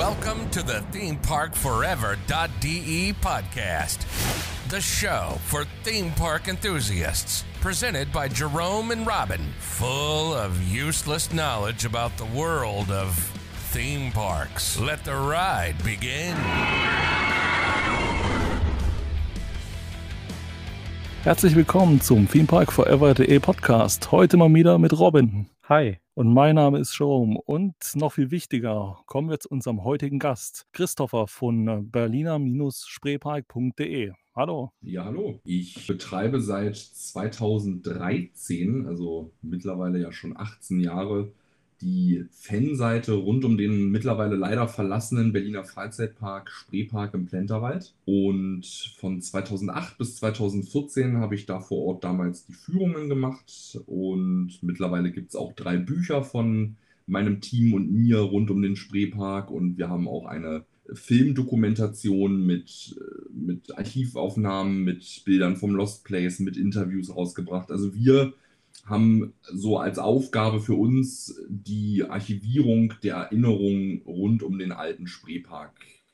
Welcome to the ThemeParkForever.de podcast, the show for theme park enthusiasts. Presented by Jerome and Robin, full of useless knowledge about the world of theme parks. Let the ride begin. Herzlich willkommen zum Theme Park Forever.de Podcast. Heute mal wieder mit Robin. Hi. Und mein Name ist Jerome. Und noch viel wichtiger, kommen wir zu unserem heutigen Gast, Christopher von berliner-spreepark.de. Hallo. Ja, hallo. Ich betreibe seit 2013, also mittlerweile ja schon 18 Jahre, die Fanseite rund um den mittlerweile leider verlassenen Berliner Freizeitpark Spreepark im Plenterwald. Und von 2008 bis 2014 habe ich da vor Ort damals die Führungen gemacht. Und mittlerweile gibt es auch drei Bücher von meinem Team und mir rund um den Spreepark. Und wir haben auch eine Filmdokumentation mit, mit Archivaufnahmen, mit Bildern vom Lost Place, mit Interviews rausgebracht. Also wir haben so als Aufgabe für uns die Archivierung der Erinnerungen rund um den alten Spreepark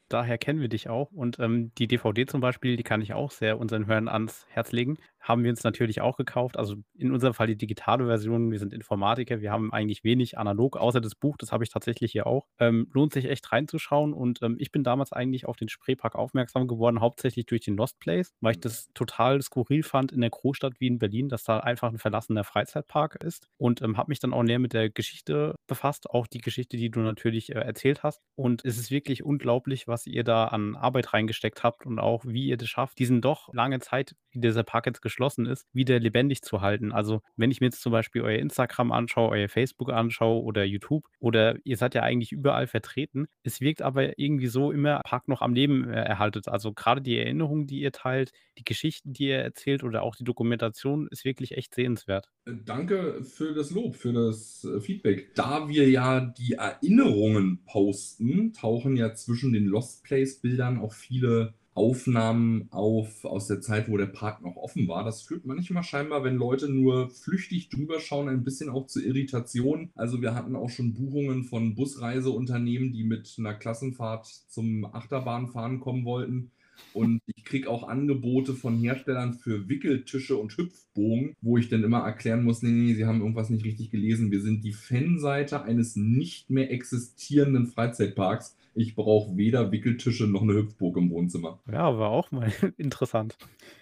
daher kennen wir dich auch. Und ähm, die DVD zum Beispiel, die kann ich auch sehr unseren Hörern ans Herz legen. Haben wir uns natürlich auch gekauft. Also in unserem Fall die digitale Version. Wir sind Informatiker. Wir haben eigentlich wenig analog, außer das Buch. Das habe ich tatsächlich hier auch. Ähm, lohnt sich echt reinzuschauen. Und ähm, ich bin damals eigentlich auf den Spreepark aufmerksam geworden, hauptsächlich durch den Lost Place, weil ich das total skurril fand in der Großstadt wie in Berlin, dass da einfach ein verlassener Freizeitpark ist. Und ähm, habe mich dann auch näher mit der Geschichte befasst. Auch die Geschichte, die du natürlich äh, erzählt hast. Und es ist wirklich unglaublich, was ihr da an Arbeit reingesteckt habt und auch wie ihr das schafft, diesen doch lange Zeit, wie dieser Park jetzt geschlossen ist, wieder lebendig zu halten. Also wenn ich mir jetzt zum Beispiel euer Instagram anschaue, euer Facebook anschaue oder YouTube oder ihr seid ja eigentlich überall vertreten, es wirkt aber irgendwie so immer Park noch am Leben äh, erhaltet. Also gerade die Erinnerungen, die ihr teilt, die Geschichten, die ihr erzählt oder auch die Dokumentation ist wirklich echt sehenswert. Äh, danke für das Lob, für das äh, Feedback. Da wir ja die Erinnerungen posten, tauchen ja zwischen den Lost Place-Bildern auch viele Aufnahmen auf aus der Zeit, wo der Park noch offen war. Das führt manchmal scheinbar, wenn Leute nur flüchtig drüber schauen, ein bisschen auch zu Irritation. Also wir hatten auch schon Buchungen von Busreiseunternehmen, die mit einer Klassenfahrt zum Achterbahnfahren kommen wollten und ich kriege auch Angebote von Herstellern für Wickeltische und Hüpfbogen, wo ich dann immer erklären muss, nee, nee, sie haben irgendwas nicht richtig gelesen. Wir sind die Fanseite eines nicht mehr existierenden Freizeitparks. Ich brauche weder Wickeltische noch eine Hüpfburg im Wohnzimmer. Ja, war auch mal interessant.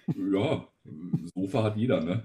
Ja, Sofa hat jeder, ne?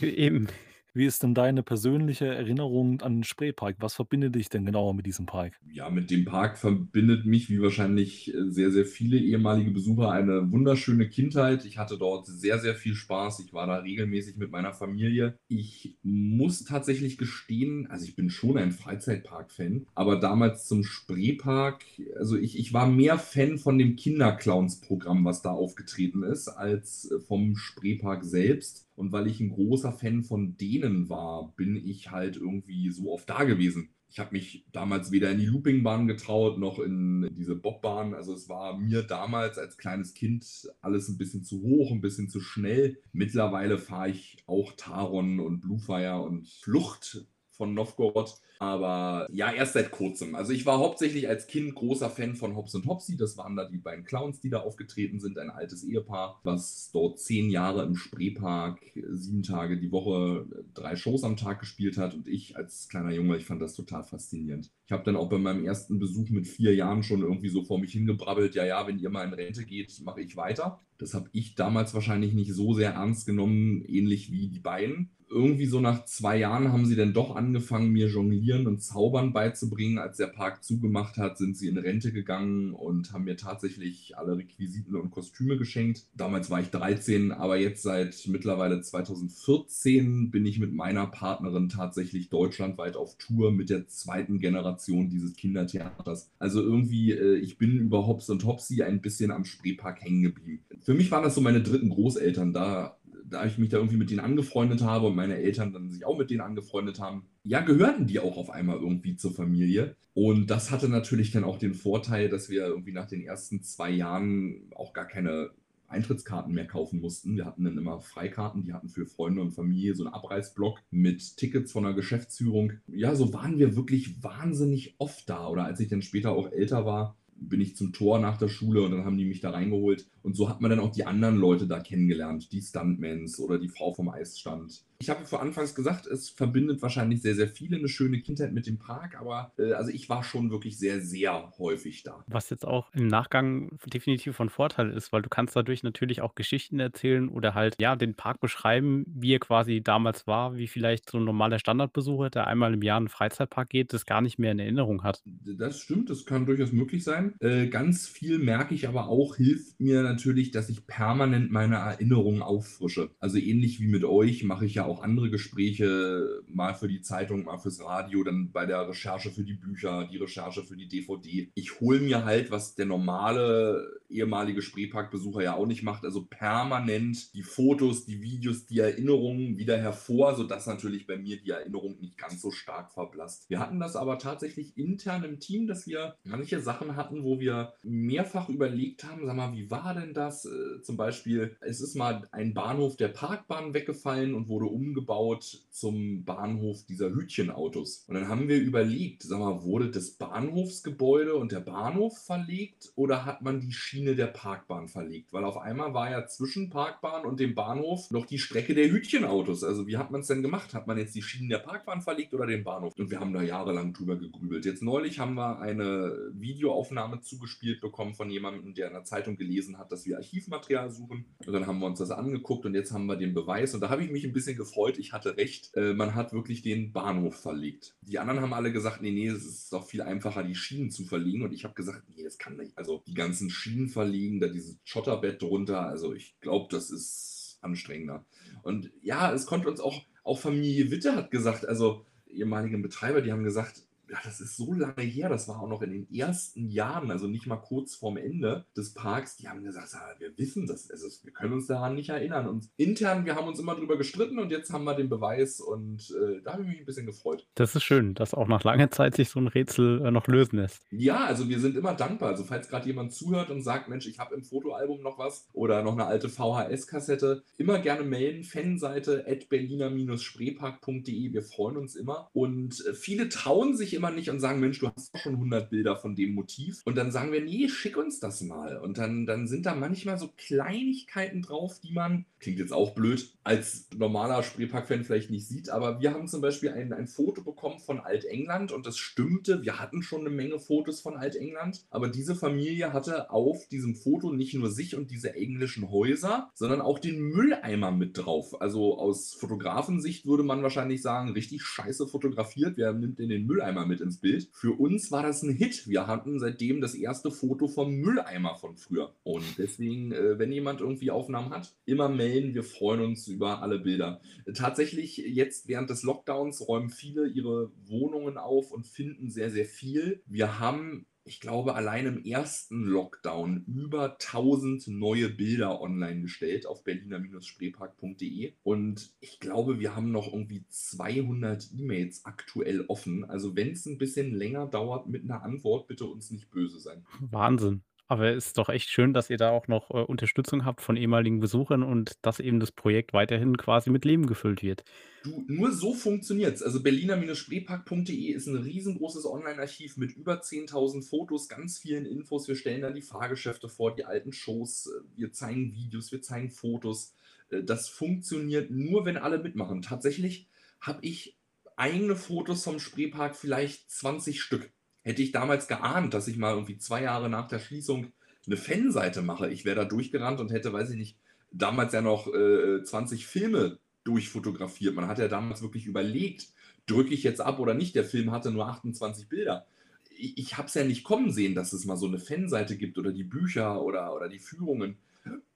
Eben. Wie ist denn deine persönliche Erinnerung an den Spreepark? Was verbindet dich denn genauer mit diesem Park? Ja, mit dem Park verbindet mich, wie wahrscheinlich äh, sehr, sehr viele ehemalige Besucher, eine wunderschöne Kindheit. Ich hatte dort sehr, sehr viel Spaß. Ich war da regelmäßig mit meiner Familie. Ich muss tatsächlich gestehen, also ich bin schon ein Freizeitpark-Fan, aber damals zum Spreepark, also ich, ich war mehr Fan von dem Kinderclowns-Programm, was da aufgetreten ist, als äh, vom Spreepark selbst. Und weil ich ein großer Fan von denen war, bin ich halt irgendwie so oft da gewesen. Ich habe mich damals weder in die Loopingbahn getraut, noch in diese Bobbahn. Also es war mir damals als kleines Kind alles ein bisschen zu hoch, ein bisschen zu schnell. Mittlerweile fahre ich auch Taron und Bluefire und Flucht von Novgorod. Aber ja, erst seit kurzem. Also ich war hauptsächlich als Kind großer Fan von Hobbs und Hopsy. Das waren da die beiden Clowns, die da aufgetreten sind. Ein altes Ehepaar, was dort zehn Jahre im Spreepark, sieben Tage die Woche, drei Shows am Tag gespielt hat. Und ich als kleiner Junge, ich fand das total faszinierend. Ich habe dann auch bei meinem ersten Besuch mit vier Jahren schon irgendwie so vor mich hingebrabbelt, ja, ja, wenn ihr mal in Rente geht, mache ich weiter. Das habe ich damals wahrscheinlich nicht so sehr ernst genommen, ähnlich wie die beiden irgendwie so nach zwei Jahren haben sie dann doch angefangen, mir Jonglieren und Zaubern beizubringen. Als der Park zugemacht hat, sind sie in Rente gegangen und haben mir tatsächlich alle Requisiten und Kostüme geschenkt. Damals war ich 13, aber jetzt seit mittlerweile 2014 bin ich mit meiner Partnerin tatsächlich deutschlandweit auf Tour mit der zweiten Generation dieses Kindertheaters. Also irgendwie, äh, ich bin über Hobbs und Hopsy ein bisschen am Spreepark hängen geblieben. Für mich waren das so meine dritten Großeltern. Da da ich mich da irgendwie mit denen angefreundet habe und meine Eltern dann sich auch mit denen angefreundet haben, ja, gehörten die auch auf einmal irgendwie zur Familie. Und das hatte natürlich dann auch den Vorteil, dass wir irgendwie nach den ersten zwei Jahren auch gar keine Eintrittskarten mehr kaufen mussten. Wir hatten dann immer Freikarten, die hatten für Freunde und Familie so einen Abreißblock mit Tickets von der Geschäftsführung. Ja, so waren wir wirklich wahnsinnig oft da. Oder als ich dann später auch älter war, bin ich zum Tor nach der Schule und dann haben die mich da reingeholt. Und so hat man dann auch die anderen Leute da kennengelernt, die Stuntmans oder die Frau vom Eisstand. Ich habe vor Anfangs gesagt, es verbindet wahrscheinlich sehr, sehr viele eine schöne Kindheit mit dem Park, aber äh, also ich war schon wirklich sehr, sehr häufig da. Was jetzt auch im Nachgang definitiv von Vorteil ist, weil du kannst dadurch natürlich auch Geschichten erzählen oder halt ja den Park beschreiben, wie er quasi damals war, wie vielleicht so ein normaler Standardbesucher, der einmal im Jahr in einen Freizeitpark geht, das gar nicht mehr in Erinnerung hat. Das stimmt, das kann durchaus möglich sein. Äh, ganz viel merke ich aber auch, hilft mir natürlich, dass ich permanent meine Erinnerungen auffrische. Also ähnlich wie mit euch mache ich ja auch andere Gespräche, mal für die Zeitung, mal fürs Radio, dann bei der Recherche für die Bücher, die Recherche für die DVD. Ich hole mir halt, was der normale ehemalige Spreeparkbesucher ja auch nicht macht, also permanent die Fotos, die Videos, die Erinnerungen wieder hervor, sodass natürlich bei mir die Erinnerung nicht ganz so stark verblasst. Wir hatten das aber tatsächlich intern im Team, dass wir manche Sachen hatten, wo wir mehrfach überlegt haben, sag mal, wie war denn das? Äh, zum Beispiel, es ist mal ein Bahnhof der Parkbahn weggefallen und wurde umgebaut zum Bahnhof dieser Hütchenautos. Und dann haben wir überlegt, sag mal, wurde das Bahnhofsgebäude und der Bahnhof verlegt oder hat man die Schiene der Parkbahn verlegt? Weil auf einmal war ja zwischen Parkbahn und dem Bahnhof noch die Strecke der Hütchenautos. Also wie hat man es denn gemacht? Hat man jetzt die Schienen der Parkbahn verlegt oder den Bahnhof? Und wir haben da jahrelang drüber gegrübelt. Jetzt neulich haben wir eine Videoaufnahme zugespielt bekommen von jemandem, der in der Zeitung gelesen hat, dass wir Archivmaterial suchen. Und dann haben wir uns das angeguckt und jetzt haben wir den Beweis. Und da habe ich mich ein bisschen gefreut. Ich hatte recht. Äh, man hat wirklich den Bahnhof verlegt. Die anderen haben alle gesagt, nee, nee, es ist doch viel einfacher, die Schienen zu verlegen. Und ich habe gesagt, nee, das kann nicht. Also die ganzen Schienen verlegen, da dieses Schotterbett drunter. Also ich glaube, das ist anstrengender. Und ja, es konnte uns auch, auch Familie Witte hat gesagt, also ehemaligen Betreiber, die haben gesagt, ja, das ist so lange her, das war auch noch in den ersten Jahren, also nicht mal kurz vorm Ende des Parks. Die haben gesagt, wir wissen das, also wir können uns daran nicht erinnern. Und intern, wir haben uns immer drüber gestritten und jetzt haben wir den Beweis und äh, da habe ich mich ein bisschen gefreut. Das ist schön, dass auch nach langer Zeit sich so ein Rätsel äh, noch lösen lässt. Ja, also wir sind immer dankbar. Also falls gerade jemand zuhört und sagt, Mensch, ich habe im Fotoalbum noch was oder noch eine alte VHS-Kassette, immer gerne melden. Fanseite at berliner-spreepark.de. Wir freuen uns immer. Und äh, viele trauen sich immer nicht und sagen, Mensch, du hast doch schon 100 Bilder von dem Motiv. Und dann sagen wir, nee, schick uns das mal. Und dann, dann sind da manchmal so Kleinigkeiten drauf, die man, klingt jetzt auch blöd, als normaler Spreepark-Fan vielleicht nicht sieht. Aber wir haben zum Beispiel ein, ein Foto bekommen von Altengland und das stimmte. Wir hatten schon eine Menge Fotos von Altengland. Aber diese Familie hatte auf diesem Foto nicht nur sich und diese englischen Häuser, sondern auch den Mülleimer mit drauf. Also aus Fotografensicht würde man wahrscheinlich sagen, richtig scheiße fotografiert. Wer nimmt denn den Mülleimer mit ins Bild? Für uns war das ein Hit. Wir hatten seitdem das erste Foto vom Mülleimer von früher. Und deswegen, äh, wenn jemand irgendwie Aufnahmen hat, immer melden. Wir freuen uns über alle Bilder. Tatsächlich, jetzt während des Lockdowns räumen viele ihre Wohnungen auf und finden sehr, sehr viel. Wir haben ich glaube, allein im ersten Lockdown über 1000 neue Bilder online gestellt auf berliner-spreepark.de. Und ich glaube, wir haben noch irgendwie 200 E-Mails aktuell offen. Also wenn es ein bisschen länger dauert mit einer Antwort, bitte uns nicht böse sein. Wahnsinn. Aber es ist doch echt schön, dass ihr da auch noch äh, Unterstützung habt von ehemaligen Besuchern und dass eben das Projekt weiterhin quasi mit Leben gefüllt wird. Du, nur so funktioniert es. Also berliner-spreepark.de ist ein riesengroßes Online-Archiv mit über 10.000 Fotos, ganz vielen Infos. Wir stellen da die Fahrgeschäfte vor, die alten Shows. Wir zeigen Videos, wir zeigen Fotos. Äh, das funktioniert nur, wenn alle mitmachen. Tatsächlich habe ich eigene Fotos vom Spreepark vielleicht 20 Stück. Hätte ich damals geahnt, dass ich mal irgendwie zwei Jahre nach der Schließung eine Fanseite mache, ich wäre da durchgerannt und hätte, weiß ich nicht, damals ja noch äh, 20 Filme durchfotografiert. Man hat ja damals wirklich überlegt, drücke ich jetzt ab oder nicht. Der Film hatte nur 28 Bilder. Ich, ich habe es ja nicht kommen sehen, dass es mal so eine Fanseite gibt oder die Bücher oder, oder die Führungen.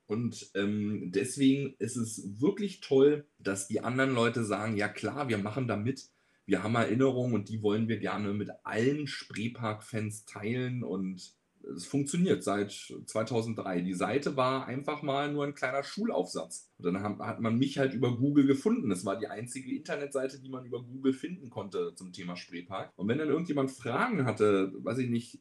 Und ähm, deswegen ist es wirklich toll, dass die anderen Leute sagen, ja klar, wir machen da mit wir haben Erinnerungen und die wollen wir gerne mit allen Spreepark-Fans teilen und es funktioniert seit 2003. Die Seite war einfach mal nur ein kleiner Schulaufsatz. Und dann hat man mich halt über Google gefunden. Das war die einzige Internetseite, die man über Google finden konnte zum Thema Spreepark. Und wenn dann irgendjemand Fragen hatte, weiß ich nicht,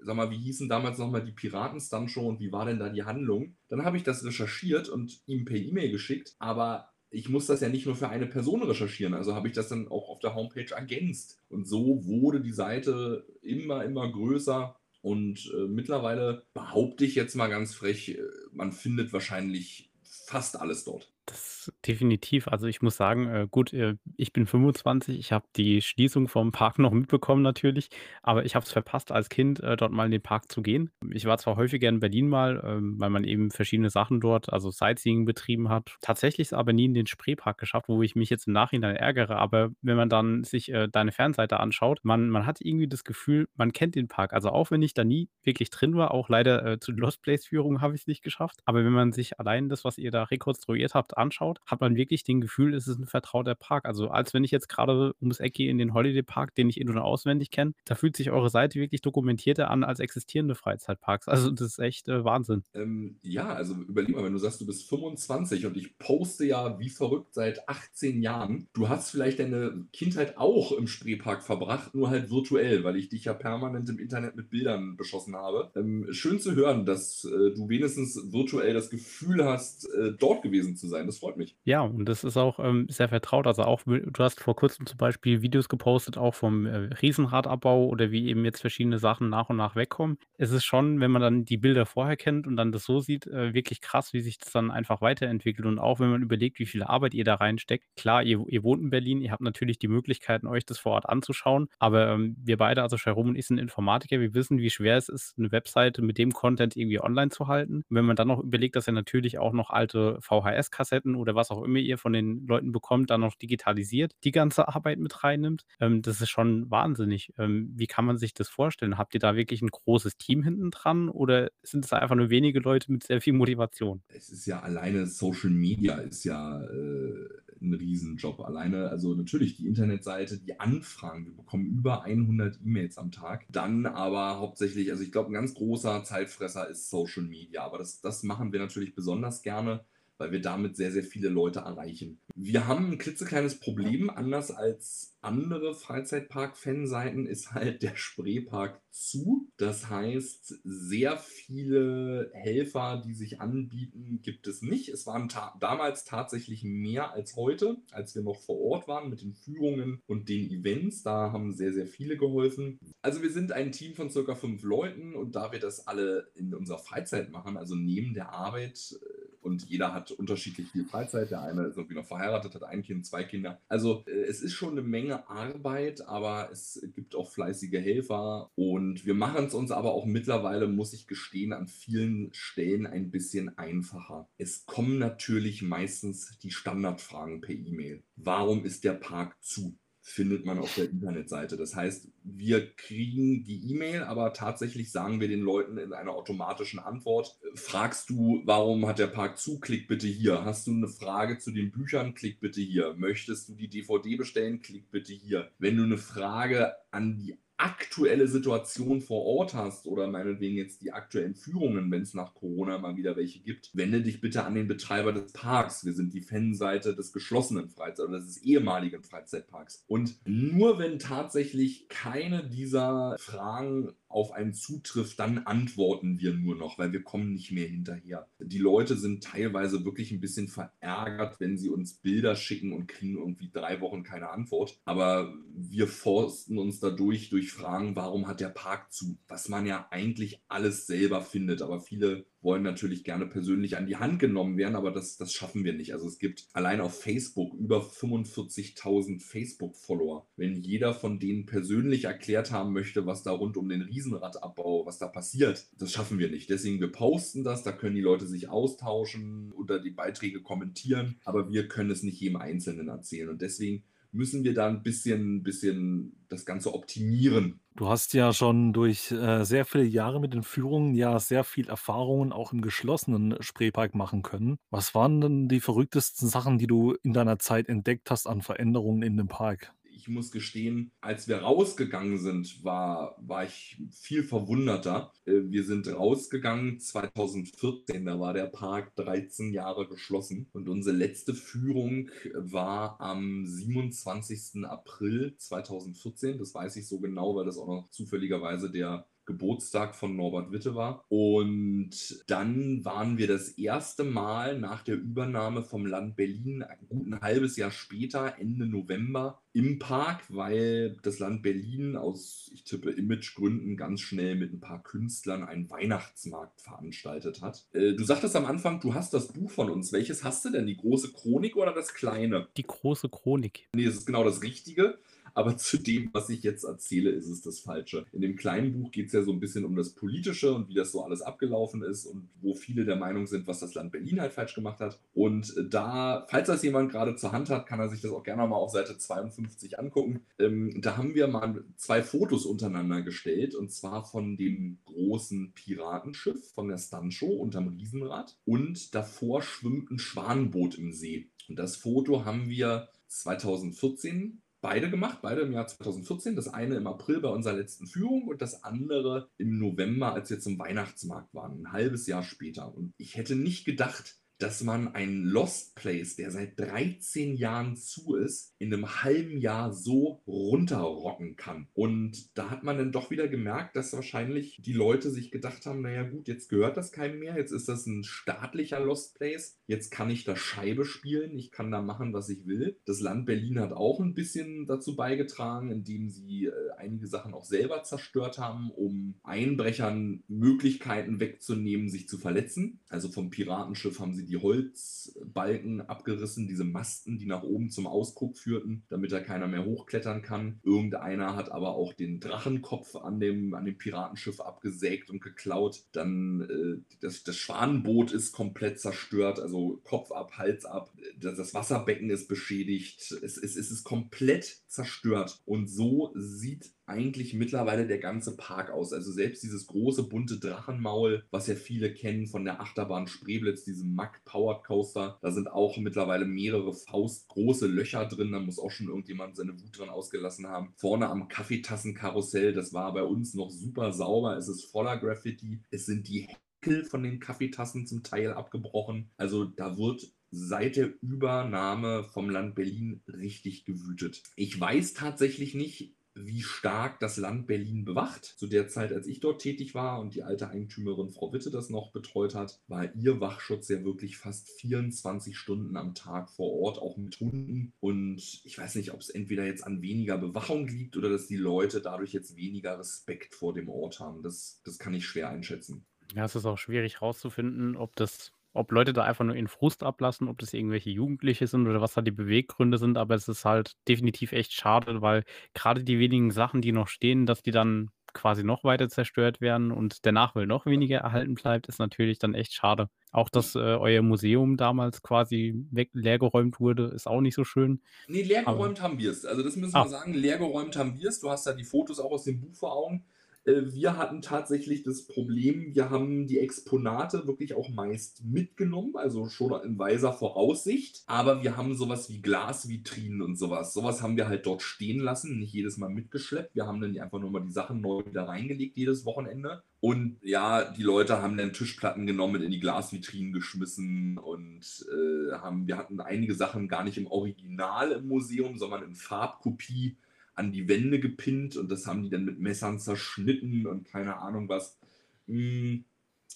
sag mal, wie hießen damals nochmal die Piraten-Stunt-Show und wie war denn da die Handlung? Dann habe ich das recherchiert und ihm per E-Mail geschickt, aber ich muss das ja nicht nur für eine Person recherchieren, also habe ich das dann auch auf der Homepage ergänzt. Und so wurde die Seite immer, immer größer. Und äh, mittlerweile behaupte ich jetzt mal ganz frech, äh, man findet wahrscheinlich fast alles dort. Das definitiv. Also, ich muss sagen, äh, gut, äh, ich bin 25, ich habe die Schließung vom Park noch mitbekommen natürlich, aber ich habe es verpasst, als Kind, äh, dort mal in den Park zu gehen. Ich war zwar häufiger in Berlin mal, ähm, weil man eben verschiedene Sachen dort, also Sightseeing betrieben hat. Tatsächlich aber nie in den Spreepark geschafft, wo ich mich jetzt im Nachhinein ärgere. Aber wenn man dann sich, äh, deine Fernseite anschaut, man man hat irgendwie das Gefühl, man kennt den Park. Also, auch wenn ich da nie wirklich drin war, auch leider, äh, zu Lost Place Führungen habe ich's nicht geschafft. Aber wenn man sich allein das, was ihr da rekonstruiert habt, anschaut, hat man wirklich den Gefühl, es ist ein vertrauter Park. Also, als wenn ich jetzt gerade ums Eck gehe in den Holiday Park, den ich in- und auswendig kenne, da fühlt sich eure Seite wirklich dokumentierter an als existierende Freizeitparks. Also, das ist echt, äh, Wahnsinn. Ähm, ja, also überleg mal, wenn du sagst, du bist 25 und ich poste ja wie verrückt seit 18 Jahren. Du hast vielleicht deine Kindheit auch im Spreepark verbracht, nur halt virtuell, weil ich dich ja permanent im Internet mit Bildern beschossen habe. Ähm, schön zu hören, dass äh, du wenigstens virtuell das Gefühl hast, äh, dort gewesen zu sein. Das freut mich. Ja, und das ist auch, ähm, sehr vertraut. Also, auch du hast vor Kurzem zum Beispiel Videos gepostet, auch vom, äh, Riesenradabbau oder wie eben jetzt verschiedene Sachen nach und nach wegkommen. Es ist schon, wenn man dann die Bilder vorher kennt und dann das so sieht, äh, wirklich krass, wie sich das dann einfach weiterentwickelt. Und auch wenn man überlegt, wie viel Arbeit ihr da reinsteckt. Klar, ihr ihr wohnt in Berlin, ihr habt natürlich die Möglichkeiten, euch das vor Ort anzuschauen, aber, ähm, wir beide, also Jerome und ich, sind Informatiker. Wir wissen, wie schwer es ist, eine Webseite mit dem Content irgendwie online zu halten. Und wenn man dann noch überlegt, dass ihr natürlich auch noch alte VHS-Kassetten oder was auch immer ihr von den Leuten bekommt, dann noch digitalisiert, die ganze Arbeit mit reinnimmt, ähm, das ist schon wahnsinnig. Ähm, wie kann man sich das vorstellen? Habt ihr da wirklich ein großes Team hinten dran oder sind es einfach nur wenige Leute mit sehr viel Motivation? Es ist ja alleine Social Media ist ja äh, ein Riesenjob. Alleine, also natürlich die Internetseite, die Anfragen, wir bekommen über 100 E-Mails am Tag. Dann aber hauptsächlich, also ich glaube, ein ganz großer Zeitfresser ist Social Media. Aber das, das machen wir natürlich besonders gerne, weil wir damit sehr, sehr viele Leute erreichen. Wir haben ein klitzekleines Problem, anders als andere Freizeitpark-Fanseiten ist halt der Spreepark zu. Das heißt, sehr viele Helfer, die sich anbieten, gibt es nicht. Es waren ta damals tatsächlich mehr als heute, als wir noch vor Ort waren mit den Führungen und den Events. Da haben sehr, sehr viele geholfen. Also wir sind ein Team von circa fünf Leuten und da wir das alle in unserer Freizeit machen, also neben der Arbeit und jeder hat unterschiedlich viel Freizeit. Der eine ist irgendwie noch verheiratet, hat ein Kind, zwei Kinder. Also äh, es ist schon eine Menge Arbeit, aber es gibt auch fleißige Helfer und wir machen es uns aber auch mittlerweile, muss ich gestehen, an vielen Stellen ein bisschen einfacher. Es kommen natürlich meistens die Standardfragen per E-Mail. Warum ist der Park zu? Findet man auf der Internetseite. Das heißt, wir kriegen die E-Mail, aber tatsächlich sagen wir den Leuten in einer automatischen Antwort, fragst du, warum hat der Park zu, klick bitte hier. Hast du eine Frage zu den Büchern, klick bitte hier. Möchtest du die DVD bestellen, klick bitte hier. Wenn du eine Frage an die aktuelle Situation vor Ort hast oder meinetwegen jetzt die aktuellen Führungen, wenn es nach Corona mal wieder welche gibt, wende dich bitte an den Betreiber des Parks. Wir sind die Fanseite des geschlossenen Freizeit- oder des ehemaligen Freizeitparks. Und nur wenn tatsächlich keine dieser Fragen auf einen zutrifft, dann antworten wir nur noch, weil wir kommen nicht mehr hinterher. Die Leute sind teilweise wirklich ein bisschen verärgert, wenn sie uns Bilder schicken und kriegen irgendwie drei Wochen keine Antwort. Aber wir forsten uns dadurch durch Fragen, warum hat der Park zu? Was man ja eigentlich alles selber findet, aber viele wollen natürlich gerne persönlich an die Hand genommen werden, aber das, das schaffen wir nicht. Also es gibt allein auf Facebook über 45.000 Facebook-Follower. Wenn jeder von denen persönlich erklärt haben möchte, was da rund um den Riesenradabbau, was da passiert, das schaffen wir nicht. Deswegen, wir posten das, da können die Leute sich austauschen, unter die Beiträge kommentieren, aber wir können es nicht jedem Einzelnen erzählen. Und deswegen müssen wir da ein bisschen, bisschen das Ganze optimieren. Du hast ja schon durch äh, sehr viele Jahre mit den Führungen ja sehr viel Erfahrungen auch im geschlossenen Spreepark machen können. Was waren denn die verrücktesten Sachen, die du in deiner Zeit entdeckt hast an Veränderungen in dem Park? Ich muss gestehen, als wir rausgegangen sind, war, war ich viel verwunderter. Äh, wir sind rausgegangen 2014, da war der Park 13 Jahre geschlossen und unsere letzte Führung war am 27. April 2014. Das weiß ich so genau, weil das auch noch zufälligerweise der Geburtstag von Norbert Witte war. Und dann waren wir das erste Mal nach der Übernahme vom Land Berlin, gut ein halbes Jahr später, Ende November, im Park, weil das Land Berlin aus, ich tippe, Imagegründen ganz schnell mit ein paar Künstlern einen Weihnachtsmarkt veranstaltet hat. Äh, du sagtest am Anfang, du hast das Buch von uns. Welches hast du denn? Die große Chronik oder das kleine? Die große Chronik. Nee, es ist genau das Richtige aber zu dem, was ich jetzt erzähle, ist es das Falsche. In dem kleinen Buch geht es ja so ein bisschen um das Politische und wie das so alles abgelaufen ist und wo viele der Meinung sind, was das Land Berlin halt falsch gemacht hat. Und da, falls das jemand gerade zur Hand hat, kann er sich das auch gerne mal auf Seite 52 angucken. Ähm, da haben wir mal zwei Fotos untereinander gestellt und zwar von dem großen Piratenschiff von der Stancho unterm Riesenrad und davor schwimmt ein Schwanenboot im See. Und das Foto haben wir 2014 beide gemacht, beide im Jahr 2014. Das eine im April bei unserer letzten Führung und das andere im November, als wir zum Weihnachtsmarkt waren, ein halbes Jahr später. Und ich hätte nicht gedacht, dass man einen Lost Place, der seit 13 Jahren zu ist, in einem halben Jahr so runterrocken kann. Und da hat man dann doch wieder gemerkt, dass wahrscheinlich die Leute sich gedacht haben, naja gut, jetzt gehört das keinem mehr, jetzt ist das ein staatlicher Lost Place, jetzt kann ich da Scheibe spielen, ich kann da machen, was ich will. Das Land Berlin hat auch ein bisschen dazu beigetragen, indem sie äh, einige Sachen auch selber zerstört haben, um Einbrechern Möglichkeiten wegzunehmen, sich zu verletzen. Also vom Piratenschiff haben sie die Holzbalken abgerissen, diese Masten, die nach oben zum Ausguck führten, damit da keiner mehr hochklettern kann. Irgendeiner hat aber auch den Drachenkopf an dem, an dem Piratenschiff abgesägt und geklaut. Dann äh, das, das Schwanenboot ist komplett zerstört, also Kopf ab, Hals ab. Das, das Wasserbecken ist beschädigt. Es, es, es ist komplett zerstört. Und so sieht eigentlich mittlerweile der ganze Park aus. Also selbst dieses große bunte Drachenmaul, was ja viele kennen von der Achterbahn Spreeblitz, diesem Mack Powered Coaster, da sind auch mittlerweile mehrere faustgroße Löcher drin. Da muss auch schon irgendjemand seine Wut dran ausgelassen haben. Vorne am Kaffeetassenkarussell, das war bei uns noch super sauber. Es ist voller Graffiti. Es sind die Heckel von den Kaffeetassen zum Teil abgebrochen. Also da wird seit der Übernahme vom Land Berlin richtig gewütet. Ich weiß tatsächlich nicht, wie stark das Land Berlin bewacht. Zu der Zeit, als ich dort tätig war und die alte Eigentümerin Frau Witte das noch betreut hat, war ihr Wachschutz ja wirklich fast 24 Stunden am Tag vor Ort, auch mit Hunden. Und ich weiß nicht, ob es entweder jetzt an weniger Bewachung liegt oder dass die Leute dadurch jetzt weniger Respekt vor dem Ort haben. Das, das kann ich schwer einschätzen. Ja, es ist auch schwierig herauszufinden, ob das ob Leute da einfach nur ihren Frust ablassen, ob das irgendwelche Jugendliche sind oder was da die Beweggründe sind, aber es ist halt definitiv echt schade, weil gerade die wenigen Sachen, die noch stehen, dass die dann quasi noch weiter zerstört werden und der Nachwelt noch weniger erhalten bleibt, ist natürlich dann echt schade. Auch, dass äh, euer Museum damals quasi weg, leergeräumt wurde, ist auch nicht so schön. Nee, leergeräumt haben wir es. Also das müssen ah. wir sagen, leergeräumt haben wir es. Du hast ja die Fotos auch aus dem Buch vor Augen. Äh, wir hatten tatsächlich das Problem, wir haben die Exponate wirklich auch meist mitgenommen, also schon in weiser Voraussicht, aber wir haben sowas wie Glasvitrinen und sowas. Sowas haben wir halt dort stehen lassen, nicht jedes Mal mitgeschleppt. Wir haben dann einfach nur mal die Sachen neu wieder reingelegt jedes Wochenende. Und ja, die Leute haben dann Tischplatten genommen und in die Glasvitrinen geschmissen und äh, haben, wir hatten einige Sachen gar nicht im Original im Museum, sondern in Farbkopie an die Wände gepinnt und das haben die dann mit Messern zerschnitten und keine Ahnung was. Hm,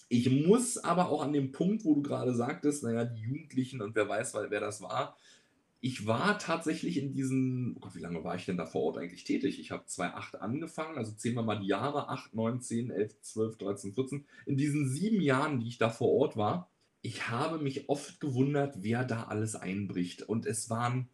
ich muss aber auch an dem Punkt, wo du gerade sagtest, naja, die Jugendlichen und wer weiß, wer das war, ich war tatsächlich in diesen, oh Gott, wie lange war ich denn da vor Ort eigentlich tätig? Ich habe 2008 angefangen, also zählen wir mal die Jahre, 8, 9, 10, 11, 12, 13, 14. In diesen sieben Jahren, die ich da vor Ort war, ich habe mich oft gewundert, wer da alles einbricht. Und es waren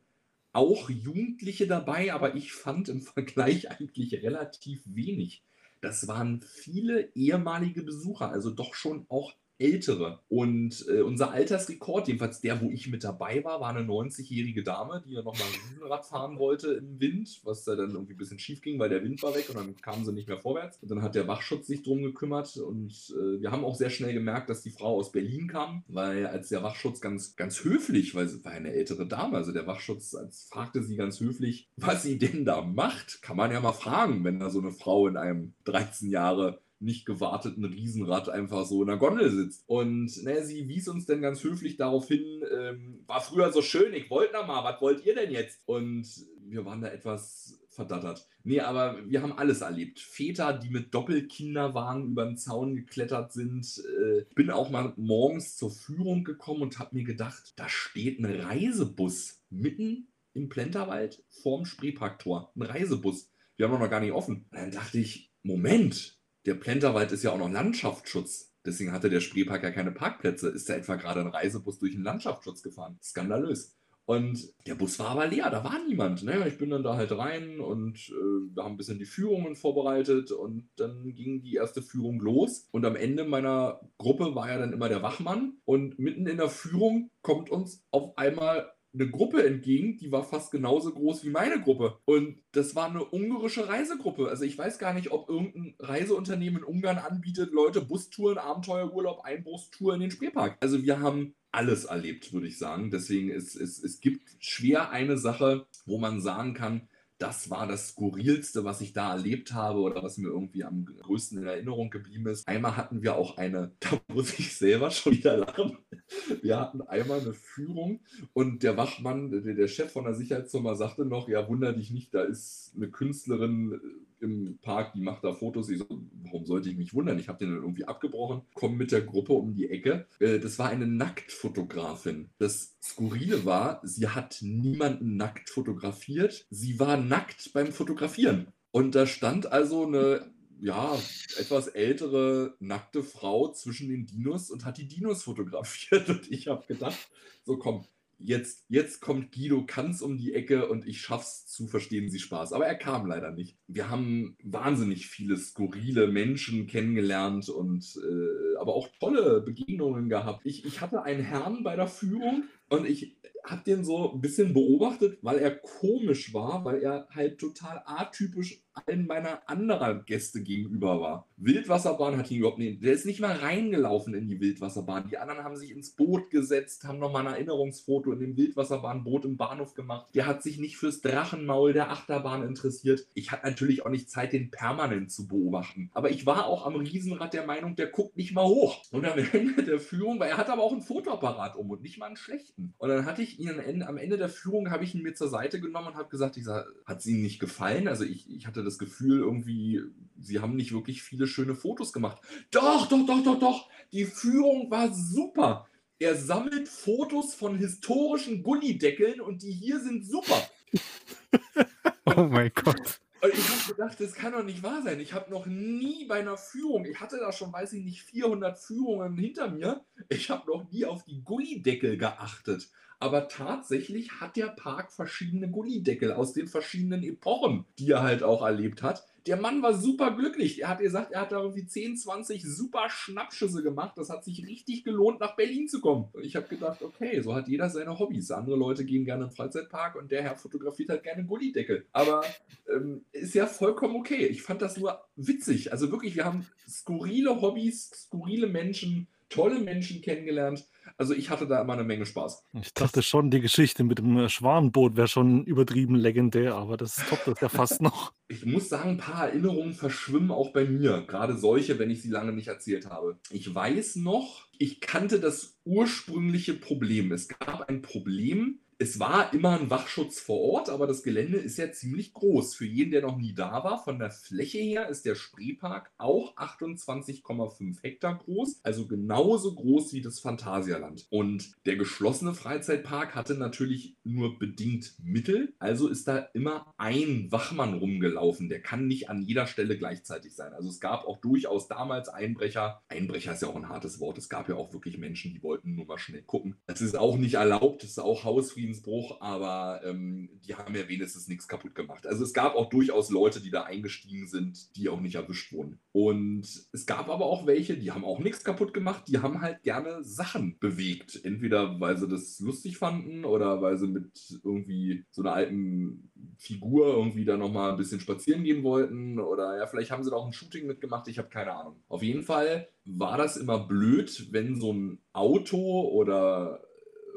auch Jugendliche dabei, aber ich fand im Vergleich eigentlich relativ wenig. Das waren viele ehemalige Besucher, also doch schon auch ältere. Und äh, unser Altersrekord, jedenfalls der, wo ich mit dabei war, war eine 90-jährige Dame, die ja nochmal ein Riesenrad fahren wollte im Wind, was da dann irgendwie ein bisschen schief ging, weil der Wind war weg und dann kam sie nicht mehr vorwärts. Und dann hat der Wachschutz sich drum gekümmert und äh, wir haben auch sehr schnell gemerkt, dass die Frau aus Berlin kam, weil als der Wachschutz ganz, ganz höflich, weil sie war eine ältere Dame, also der Wachschutz fragte sie ganz höflich, was sie denn da macht, kann man ja mal fragen, wenn da so eine Frau in einem 13 Jahre nicht gewarteten Riesenrad einfach so in der Gondel sitzt. Und ne, sie wies uns dann ganz höflich darauf hin, ähm, war früher so schön, ich wollte noch mal, was wollt ihr denn jetzt? Und wir waren da etwas verdattert. Nee, aber wir haben alles erlebt. Väter, die mit Doppelkinderwagen über den Zaun geklettert sind. Äh, bin auch mal morgens zur Führung gekommen und habe mir gedacht, da steht ein Reisebus mitten im Plenterwald vorm Spreeparktor. Ein Reisebus. Wir haben noch gar nicht offen. Und dann dachte ich, Moment, der Plenterwald ist ja auch noch Landschaftsschutz. Deswegen hatte der Spreepark ja keine Parkplätze. Ist da etwa gerade ein Reisebus durch den Landschaftsschutz gefahren? Skandalös. Und der Bus war aber leer, da war niemand. Naja, ich bin dann da halt rein und äh, wir haben ein bisschen die Führungen vorbereitet und dann ging die erste Führung los. Und am Ende meiner Gruppe war ja dann immer der Wachmann. Und mitten in der Führung kommt uns auf einmal eine Gruppe entgegen, die war fast genauso groß wie meine Gruppe. Und das war eine ungarische Reisegruppe. Also ich weiß gar nicht, ob irgendein Reiseunternehmen in Ungarn anbietet, Leute Bustouren, Abenteuerurlaub, Einbruchstour in den Spreepark. Also wir haben alles erlebt, würde ich sagen. Deswegen ist es, es gibt schwer eine Sache, wo man sagen kann, das war das Skurrilste, was ich da erlebt habe oder was mir irgendwie am größten in Erinnerung geblieben ist. Einmal hatten wir auch eine, da muss ich selber schon wieder lachen. Wir hatten einmal eine Führung und der Wachmann, der Chef von der Sicherheitsfirma, sagte noch: Ja, wunder dich nicht, da ist eine Künstlerin im Park, die macht da Fotos. Ich so, warum sollte ich mich wundern? Ich habe den dann irgendwie abgebrochen, komme mit der Gruppe um die Ecke. Äh, das war eine Nacktfotografin. Das Skurrile war, sie hat niemanden nackt fotografiert. Sie war nackt beim Fotografieren. Und da stand also eine ja, etwas ältere, nackte Frau zwischen den Dinos und hat die Dinos fotografiert. Und ich habe gedacht, so komm, jetzt, jetzt kommt Guido Kanz um die Ecke und ich schaff's zu verstehen Sie Spaß. Aber er kam leider nicht. Wir haben wahnsinnig viele skurrile Menschen kennengelernt und äh, aber auch tolle Begegnungen gehabt. Ich, ich hatte einen Herrn bei der Führung und ich habe den so ein bisschen beobachtet, weil er komisch war, weil er halt total atypisch allen meiner anderen Gäste gegenüber war. Wildwasserbahn hat ihn überhaupt nicht. Der ist nicht mal reingelaufen in die Wildwasserbahn. Die anderen haben sich ins Boot gesetzt, haben nochmal ein Erinnerungsfoto in dem Wildwasserbahnboot im Bahnhof gemacht. Der hat sich nicht fürs Drachenmaul der Achterbahn interessiert. Ich hatte natürlich auch nicht Zeit, den permanent zu beobachten. Aber ich war auch am Riesenrad der Meinung, der guckt nicht mal hoch. Und am Ende der Führung, weil er hat aber auch einen Fotoapparat um und nicht mal einen schlechten. Und dann hatte ich ihn am Ende der Führung, habe ich ihn mir zur Seite genommen und habe gesagt, ich sag, hat Ihnen nicht gefallen? Also ich, ich hatte das Gefühl, irgendwie, sie haben nicht wirklich viele schöne Fotos gemacht. Doch, doch, doch, doch, doch. Die Führung war super. Er sammelt Fotos von historischen Gullideckeln und die hier sind super. oh mein Gott. Und ich habe gedacht, das kann doch nicht wahr sein. Ich habe noch nie bei einer Führung, ich hatte da schon, weiß ich nicht, 400 Führungen hinter mir. Ich habe noch nie auf die Gullideckel geachtet. Aber tatsächlich hat der Park verschiedene Gullideckel aus den verschiedenen Epochen, die er halt auch erlebt hat. Der Mann war super glücklich. Er hat gesagt, er hat da irgendwie 10, 20 super Schnappschüsse gemacht. Das hat sich richtig gelohnt, nach Berlin zu kommen. Und ich habe gedacht, okay, so hat jeder seine Hobbys. Andere Leute gehen gerne im Freizeitpark und der Herr fotografiert halt gerne Gullideckel. Aber ähm, ist ja vollkommen okay. Ich fand das nur witzig. Also wirklich, wir haben skurrile Hobbys, skurrile Menschen, tolle Menschen kennengelernt. Also ich hatte da immer eine Menge Spaß. Ich dachte schon, die Geschichte mit dem Schwanenboot wäre schon übertrieben legendär, aber das toppt das ja fast noch. Ich muss sagen, ein paar Erinnerungen verschwimmen auch bei mir. Gerade solche, wenn ich sie lange nicht erzählt habe. Ich weiß noch, ich kannte das ursprüngliche Problem. Es gab ein Problem, es war immer ein Wachschutz vor Ort, aber das Gelände ist ja ziemlich groß. Für jeden, der noch nie da war, von der Fläche her ist der Spreepark auch 28,5 Hektar groß, also genauso groß wie das Phantasialand. Und der geschlossene Freizeitpark hatte natürlich nur bedingt Mittel, also ist da immer ein Wachmann rumgelaufen. Der kann nicht an jeder Stelle gleichzeitig sein. Also es gab auch durchaus damals Einbrecher. Einbrecher ist ja auch ein hartes Wort. Es gab ja auch wirklich Menschen, die wollten nur mal schnell gucken. Das ist auch nicht erlaubt, das ist auch Hausfrieden Friedensbruch, aber ähm, die haben ja wenigstens nichts kaputt gemacht. Also es gab auch durchaus Leute, die da eingestiegen sind, die auch nicht erwischt wurden. Und es gab aber auch welche, die haben auch nichts kaputt gemacht, die haben halt gerne Sachen bewegt. Entweder weil sie das lustig fanden oder weil sie mit irgendwie so einer alten Figur irgendwie da nochmal ein bisschen spazieren gehen wollten oder ja, vielleicht haben sie da auch ein Shooting mitgemacht, ich habe keine Ahnung. Auf jeden Fall war das immer blöd, wenn so ein Auto oder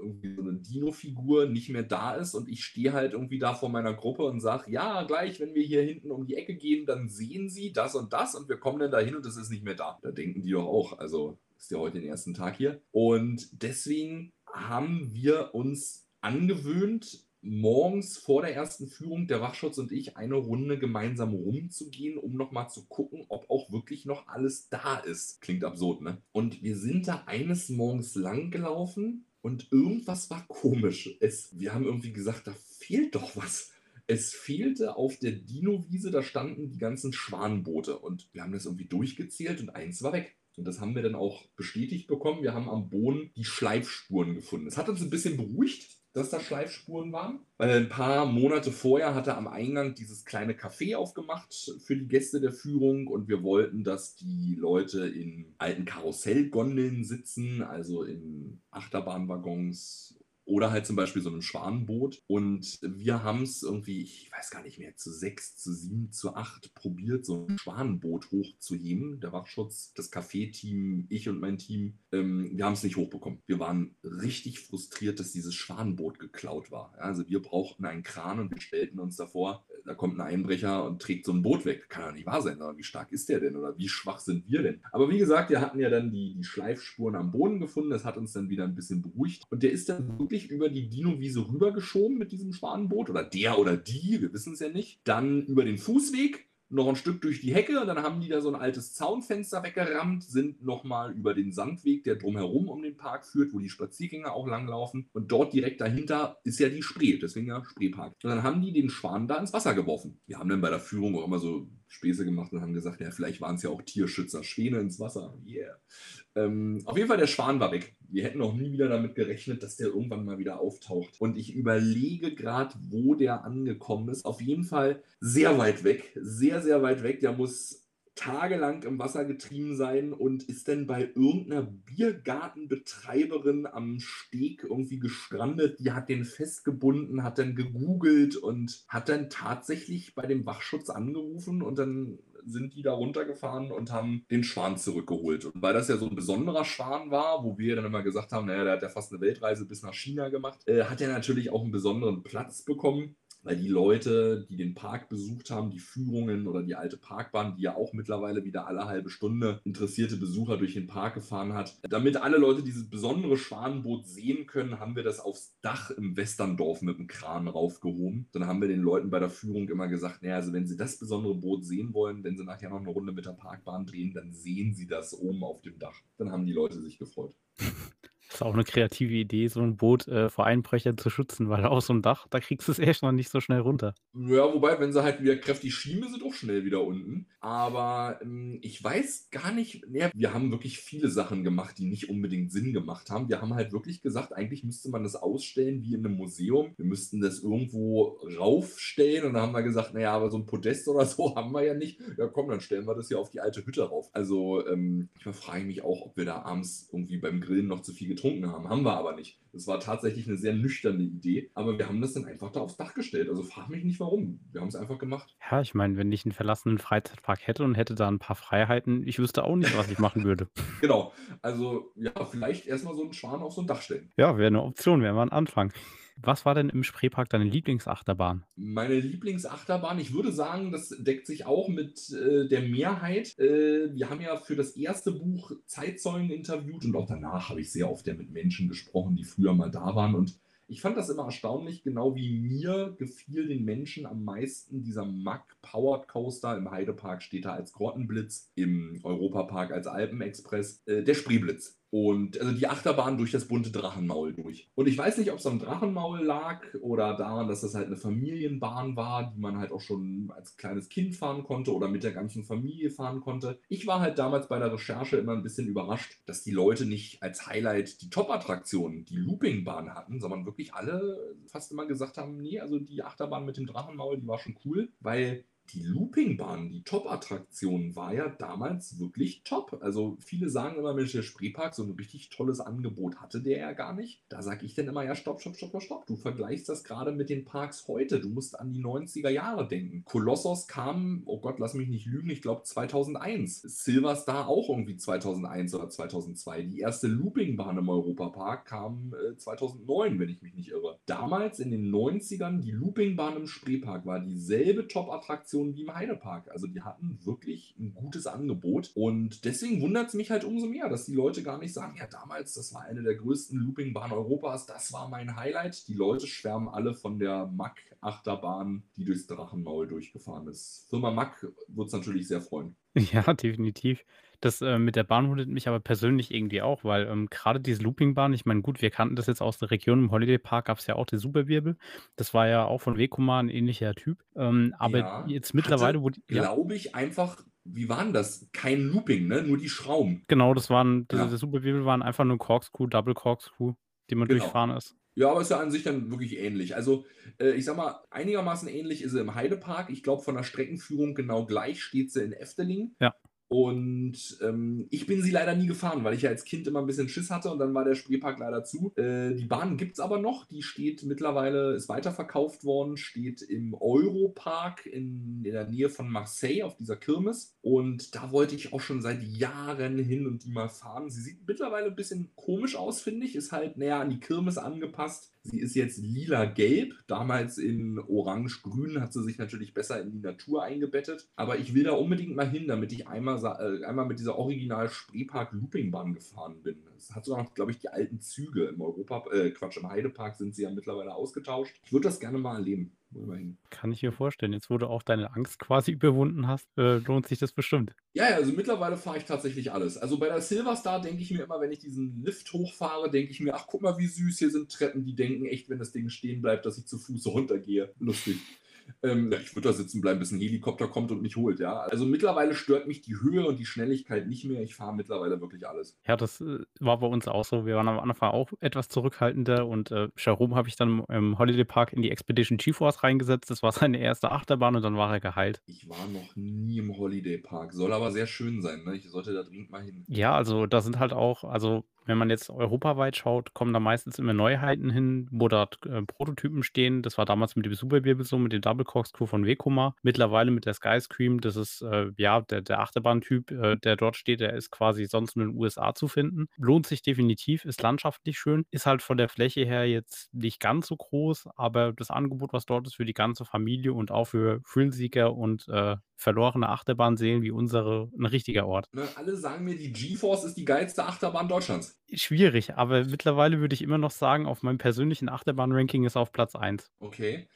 irgendwie so eine Dino-Figur nicht mehr da ist und ich stehe halt irgendwie da vor meiner Gruppe und sage, ja, gleich, wenn wir hier hinten um die Ecke gehen, dann sehen sie das und das und wir kommen dann dahin und es ist nicht mehr da. Da denken die doch auch, also ist ja heute den ersten Tag hier. Und deswegen haben wir uns angewöhnt, morgens vor der ersten Führung der Wachschutz und ich eine Runde gemeinsam rumzugehen, um nochmal zu gucken, ob auch wirklich noch alles da ist. Klingt absurd, ne? Und wir sind da eines Morgens lang gelaufen und irgendwas war komisch. Es, wir haben irgendwie gesagt, da fehlt doch was. Es fehlte auf der Dino-Wiese, da standen die ganzen Schwanenboote und wir haben das irgendwie durchgezählt und eins war weg. Und das haben wir dann auch bestätigt bekommen. Wir haben am Boden die Schleifspuren gefunden. Das hat uns ein bisschen beruhigt, dass da Schleifspuren waren. Weil ein paar Monate vorher hatte am Eingang dieses kleine Café aufgemacht für die Gäste der Führung und wir wollten, dass die Leute in alten Karussellgondeln sitzen, also in Achterbahnwaggons oder halt zum Beispiel so einem Schwanenboot. Und wir haben es irgendwie, ich weiß gar nicht mehr, zu sechs, zu sieben, zu acht probiert, so ein Schwanenboot hochzuheben. Der Wachschutz, das Café-Team, ich und mein Team, ähm, wir haben es nicht hochbekommen. Wir waren richtig frustriert, dass dieses Schwanenboot geklaut war. Also wir brauchten einen Kran und wir stellten uns davor, da kommt ein Einbrecher und trägt so ein Boot weg. Kann doch nicht wahr sein, oder wie stark ist der denn oder wie schwach sind wir denn? Aber wie gesagt, wir hatten ja dann die, die Schleifspuren am Boden gefunden. Das hat uns dann wieder ein bisschen beruhigt. Und der ist dann wirklich wirklich über die Dino-Wiese rübergeschoben mit diesem Schwanenboot oder der oder die, wir wissen es ja nicht. Dann über den Fußweg noch ein Stück durch die Hecke, dann haben die da so ein altes Zaunfenster weggerammt, sind nochmal über den Sandweg, der drumherum um den Park führt, wo die Spaziergänger auch langlaufen. Und dort direkt dahinter ist ja die Spree, deswegen ja Spreepark. Und dann haben die den Schwan da ins Wasser geworfen. Wir haben dann bei der Führung auch immer so Späße gemacht und haben gesagt, ja, vielleicht waren es ja auch Tierschützer, Schwäne ins Wasser. Yeah. Ähm, auf jeden Fall, der Schwan war weg. Wir hätten auch nie wieder damit gerechnet, dass der irgendwann mal wieder auftaucht. Und ich überlege gerade, wo der angekommen ist. Auf jeden Fall sehr weit weg. Sehr, sehr weit weg. Der muss tagelang im Wasser getrieben sein und ist dann bei irgendeiner Biergartenbetreiberin am Steg irgendwie gestrandet. Die hat den festgebunden, hat dann gegoogelt und hat dann tatsächlich bei dem Wachschutz angerufen und dann sind die da runtergefahren und haben den Schwan zurückgeholt. Und weil das ja so ein besonderer Schwan war, wo wir dann immer gesagt haben, naja, der hat ja fast eine Weltreise bis nach China gemacht, äh, hat er natürlich auch einen besonderen Platz bekommen weil die Leute, die den Park besucht haben, die Führungen oder die alte Parkbahn, die ja auch mittlerweile wieder alle halbe Stunde interessierte Besucher durch den Park gefahren hat, damit alle Leute dieses besondere Schwanenboot sehen können, haben wir das aufs Dach im Westerndorf mit dem Kran raufgehoben. Dann haben wir den Leuten bei der Führung immer gesagt, naja, also wenn sie das besondere Boot sehen wollen, wenn sie nachher noch eine Runde mit der Parkbahn drehen, dann sehen sie das oben auf dem Dach. Dann haben die Leute sich gefreut. Das ist auch eine kreative Idee, so ein Boot äh, vor Einbrechern zu schützen, weil aus so einem Dach, da kriegst du es echt noch nicht so schnell runter. Ja, wobei, wenn sie halt wieder kräftig schieben, sind auch schnell wieder unten. Aber ähm, ich weiß gar nicht, mehr. wir haben wirklich viele Sachen gemacht, die nicht unbedingt Sinn gemacht haben. Wir haben halt wirklich gesagt, eigentlich müsste man das ausstellen wie in einem Museum. Wir müssten das irgendwo raufstellen und dann haben wir gesagt, naja, aber so ein Podest oder so haben wir ja nicht. Ja, komm, dann stellen wir das hier auf die alte Hütte rauf. Also, ähm, ich frage mich auch, ob wir da abends irgendwie beim Grillen noch zu viel getrunken getrunken haben. Haben wir aber nicht. Das war tatsächlich eine sehr nüchterne Idee, aber wir haben das dann einfach da aufs Dach gestellt. Also frag mich nicht warum. Wir haben es einfach gemacht. Ja, ich meine, wenn ich einen verlassenen Freizeitpark hätte und hätte da ein paar Freiheiten, ich wüsste auch nicht, was ich machen würde. genau. Also ja, vielleicht erstmal so einen Schwan auf so ein Dach stellen. Ja, wäre eine Option, wäre mal ein Anfang. Was war denn im Spreepark deine Lieblingsachterbahn? Meine Lieblingsachterbahn, ich würde sagen, das deckt sich auch mit äh, der Mehrheit. Äh, wir haben ja für das erste Buch Zeitzeugen interviewt und auch danach habe ich sehr oft ja mit Menschen gesprochen, die früher mal da waren und ich fand das immer erstaunlich, genau wie mir gefiel den Menschen am meisten dieser Mack Powered Coaster. Im Heidepark steht da als Grottenblitz, im Europapark als Alpenexpress, äh, der Spreeblitz. Und also die Achterbahn durch das bunte Drachenmaul durch. Und ich weiß nicht, ob es am Drachenmaul lag oder daran, dass das halt eine Familienbahn war, die man halt auch schon als kleines Kind fahren konnte oder mit der ganzen Familie fahren konnte. Ich war halt damals bei der Recherche immer ein bisschen überrascht, dass die Leute nicht als Highlight die Top-Attraktion, die Loopingbahn hatten, sondern wirklich alle fast immer gesagt haben, nee, also die Achterbahn mit dem Drachenmaul, die war schon cool, weil die Loopingbahn, die Top-Attraktion, war ja damals wirklich top. Also viele sagen immer, Mensch, der Spreepark, so ein richtig tolles Angebot hatte der ja gar nicht. Da sage ich dann immer, ja, stopp, stopp, stopp, stopp. Du vergleichst das gerade mit den Parks heute. Du musst an die 90er Jahre denken. Kolossos kam, oh Gott, lass mich nicht lügen, ich glaube 2001. Silver Star auch irgendwie 2001 oder 2002. Die erste Loopingbahn im Europapark kam äh, 2009, wenn ich mich nicht irre. Damals in den 90ern, die Loopingbahn im Spreepark war dieselbe Top-Attraktion Attraktionen wie im Heidepark. Also die hatten wirklich ein gutes Angebot. Und deswegen wundert es mich halt umso mehr, dass die Leute gar nicht sagen, ja, damals, das war eine der größten Loopingbahnen Europas, das war mein Highlight. Die Leute schwärmen alle von der Mack-Achterbahn, die durchs Drachenmaul durchgefahren ist. Firma Mack wird es natürlich sehr freuen. Ja, definitiv. Das, äh, mit der Bahn wundert mich aber persönlich irgendwie auch, weil, ähm, grade diese Loopingbahn ich meine, gut, wir kannten das jetzt aus der Region. Im Holiday Park gab es ja auch den Superwirbel. Das war ja auch von Vekoma 'n ähnlicher Typ. Ähm, aber Ja, jetzt hatte, mittlerweile, wo die ja? glaube ich, einfach wie war 'n das? Kein Looping, ne? Nur die Schrauben. Genau, das waren der Ja. der Superwirbel waren einfach nur Corkscrew, Double Corkscrew, die man Genau. durchfahren ist. Ja, aber ist ja an sich dann wirklich ähnlich. Also, äh, ich sage mal, einigermaßen ähnlich ist sie im Heidepark. Ich glaube, von der Streckenführung genau gleich steht sie in Efteling. Ja. Und ähm, ich bin sie leider nie gefahren, weil ich ja als Kind immer ein bisschen Schiss hatte und dann war der Spreepark leider zu. Äh, die Bahn gibt es aber noch. Die steht mittlerweile, ist weiterverkauft worden, steht im Europark in, in der Nähe von Marseille auf dieser Kirmes. Und da wollte ich auch schon seit Jahren hin und die mal fahren. Sie sieht mittlerweile ein bisschen komisch aus, finde ich. Ist halt näher an die Kirmes angepasst. Sie ist jetzt lila-gelb. Damals in orange-grün hat sie sich natürlich besser in die Natur eingebettet. Aber ich will da unbedingt mal hin, damit ich einmal, äh, einmal mit dieser original Spreepark Loopingbahn gefahren bin. Es hat sogar noch, glaube ich, die alten Züge im Europa, äh, Quatsch, im Heidepark sind sie ja mittlerweile ausgetauscht. Ich würde das gerne mal erleben. Wollen wir hin. Kann ich mir vorstellen. Jetzt, wo du auch deine Angst quasi überwunden hast, äh, lohnt sich das bestimmt. Ja, ja, also mittlerweile fahre ich tatsächlich alles. Also bei der Silverstar denke ich mir immer, wenn ich diesen Lift hochfahre, denke ich mir, ach guck mal, wie süß, hier sind Treppen. Die denken echt, wenn das Ding stehen bleibt, dass ich zu Fuß runtergehe. Lustig. Ähm, ich würde da sitzen bleiben, bis ein Helikopter kommt und mich holt, ja. Also mittlerweile stört mich die Höhe und die Schnelligkeit nicht mehr. Ich fahre mittlerweile wirklich alles. Ja, das, äh, war bei uns auch so. Wir waren am Anfang auch etwas zurückhaltender und, äh, Jerome habe ich dann im Holiday Park in die Expedition GeForce reingesetzt. Das war seine erste Achterbahn und dann war er geheilt. Ich war noch nie im Holiday Park. Soll aber sehr schön sein, ne? Ich sollte da dringend mal hin. Ja, also da sind halt auch also, wenn man jetzt europaweit schaut, kommen da meistens immer Neuheiten hin, wo dort, äh, Prototypen stehen. Das war damals mit dem Superwirbel so, mit dem Double Corkscrew von Vekoma. Mittlerweile mit der Skyscream, das ist, äh, ja, der der Achterbahntyp, äh, der dort steht, der ist quasi sonst nur in den USA zu finden. Lohnt sich definitiv, ist landschaftlich schön, ist halt von der Fläche her jetzt nicht ganz so groß, aber das Angebot, was dort ist für die ganze Familie und auch für Thrill-Seeker und, verlorene Achterbahnseelen wie unsere 'n richtiger Ort. Ne, alle sagen mir, die GeForce ist die geilste Achterbahn Deutschlands. Schwierig, aber mittlerweile würde ich immer noch sagen, auf meinem persönlichen Achterbahn-Ranking ist auf Platz 1. Okay.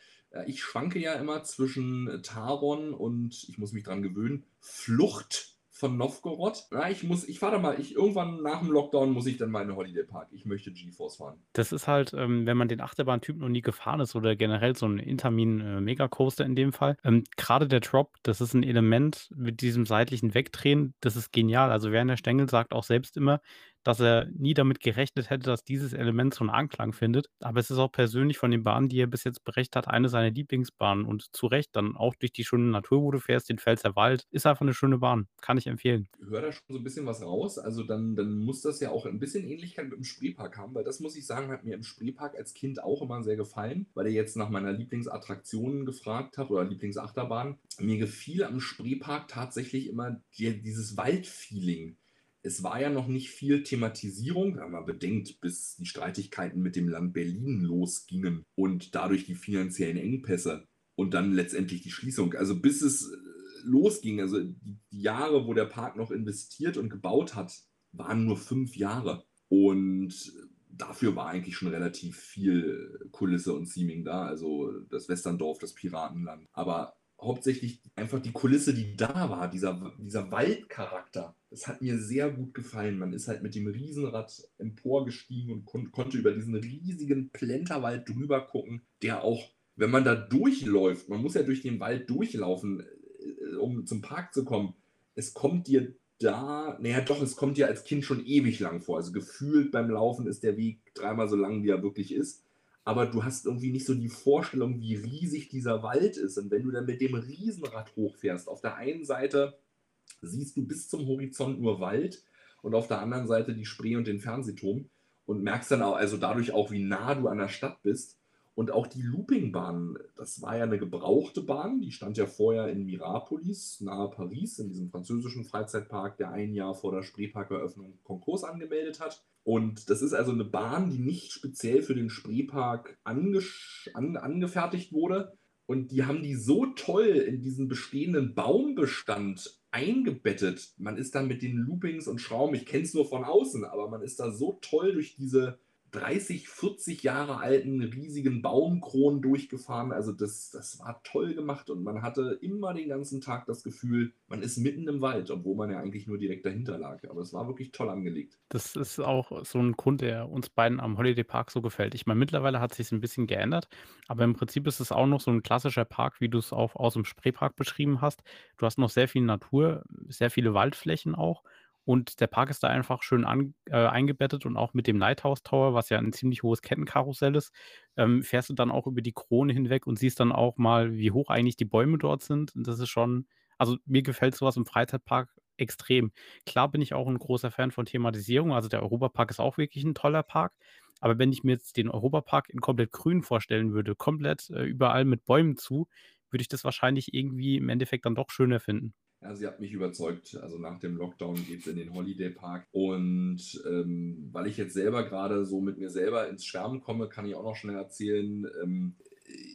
Ich schwanke ja immer zwischen Taron und, ich muss mich dran gewöhnen, Flucht von Novgorod. Na, ich muss, ich fahre da mal, ich, irgendwann nach dem Lockdown muss ich dann mal in den Holiday Park. Ich möchte GeForce fahren. Das ist halt, ähm, wenn man den Achterbahntyp noch nie gefahren ist oder generell so 'n Intamin, äh, Megacoaster in dem Fall. Ähm, grade der Drop, das ist 'n Element mit diesem seitlichen Wegdrehen, das ist genial. Also, Werner Stengel sagt auch selbst immer, dass er nie damit gerechnet hätte, dass dieses Element so 'n Anklang findet. Aber es ist auch persönlich von den Bahnen, die er bis jetzt berichtet hat, eine seiner Lieblingsbahnen und zu Recht dann auch durch die schöne Natur, wo du fährst, den Pfälzer Wald. Ist einfach 'ne schöne Bahn, kann ich empfehlen. Höre da schon so ein bisschen was raus. Also dann, dann muss das ja auch ein bisschen Ähnlichkeit mit dem Spreepark haben, weil das muss ich sagen, hat mir im Spreepark als Kind auch immer sehr gefallen, weil ihr jetzt nach meiner Lieblingsattraktion gefragt habt oder Lieblingsachterbahn. Mir gefiel am Spreepark tatsächlich immer die, dieses Waldfeeling. Es war ja noch nicht viel Thematisierung, wenn man bedenkt, bis die Streitigkeiten mit dem Land Berlin losgingen und dadurch die finanziellen Engpässe und dann letztendlich die Schließung. Also bis es äh, losging, also die, Jahre, wo der Park noch investiert und gebaut hat, waren nur fünf Jahre. Und dafür war eigentlich schon relativ viel Kulisse und Theming da, also das Westerndorf, das Piratenland. Aber hauptsächlich einfach die Kulisse, die da war, dieser, dieser Waldcharakter, das hat mir sehr gut gefallen. Man ist halt mit dem Riesenrad emporgestiegen und kon konnte über diesen riesigen Plenterwald drüber gucken, der auch, wenn man da durchläuft, man muss ja durch den Wald durchlaufen, äh, um zum Park zu kommen, es kommt dir da, naja doch, es kommt dir als Kind schon ewig lang vor. Also gefühlt beim Laufen ist der Weg dreimal so lang, wie er wirklich ist aber du hast irgendwie nicht so die Vorstellung, wie riesig dieser Wald ist. Und wenn du dann mit dem Riesenrad hochfährst, auf der einen Seite siehst du bis zum Horizont nur Wald und auf der anderen Seite die Spree und den Fernsehturm und merkst dann auch, also dadurch auch, wie nah du an der Stadt bist. Und auch die Loopingbahn, das war ja eine gebrauchte Bahn, die stand ja vorher in Mirapolis, nahe Paris, in diesem französischen Freizeitpark, der ein Jahr vor der Spreeparkeröffnung Konkurs angemeldet hat. Und das ist also eine Bahn, die nicht speziell für den Spreepark an, angefertigt wurde, Und die haben die so toll in diesen bestehenden Baumbestand eingebettet. Man ist dann mit den Loopings und Schrauben, ich kenne es nur von außen, aber man ist da so toll durch diese 30, 40 Jahre alten riesigen Baumkronen durchgefahren. Also das, das war toll gemacht und man hatte immer den ganzen Tag das Gefühl, man ist mitten im Wald, obwohl man ja eigentlich nur direkt dahinter lag. Aber es war wirklich toll angelegt. Das ist auch so ein Grund, der uns beiden am Holiday Park so gefällt. Ich meine, mittlerweile hat sich ein bisschen geändert, aber im Prinzip ist es auch noch so ein klassischer Park, wie du es auch aus dem Spreepark beschrieben hast. Du hast noch sehr viel Natur, sehr viele Waldflächen auch und der Park ist da einfach schön an, äh, eingebettet und auch mit dem Lighthouse Tower, was ja ein ziemlich hohes Kettenkarussell ist, ähm, fährst du dann auch über die Krone hinweg und siehst dann auch mal, wie hoch eigentlich die Bäume dort sind. Und das ist schon, also mir gefällt sowas im Freizeitpark extrem. Klar bin ich auch ein großer Fan von Thematisierung. Also der Europapark ist auch wirklich ein toller Park. Aber wenn ich mir jetzt den Europapark in komplett grün vorstellen würde, komplett äh, überall mit Bäumen zu, würde ich das wahrscheinlich irgendwie im Endeffekt dann doch schöner finden. Ja, sie hat mich überzeugt. Also nach dem Lockdown geht es in den Holiday Park. Und ähm, weil ich jetzt selber gerade so mit mir selber ins Schwärmen komme, kann ich auch noch schnell erzählen, ähm,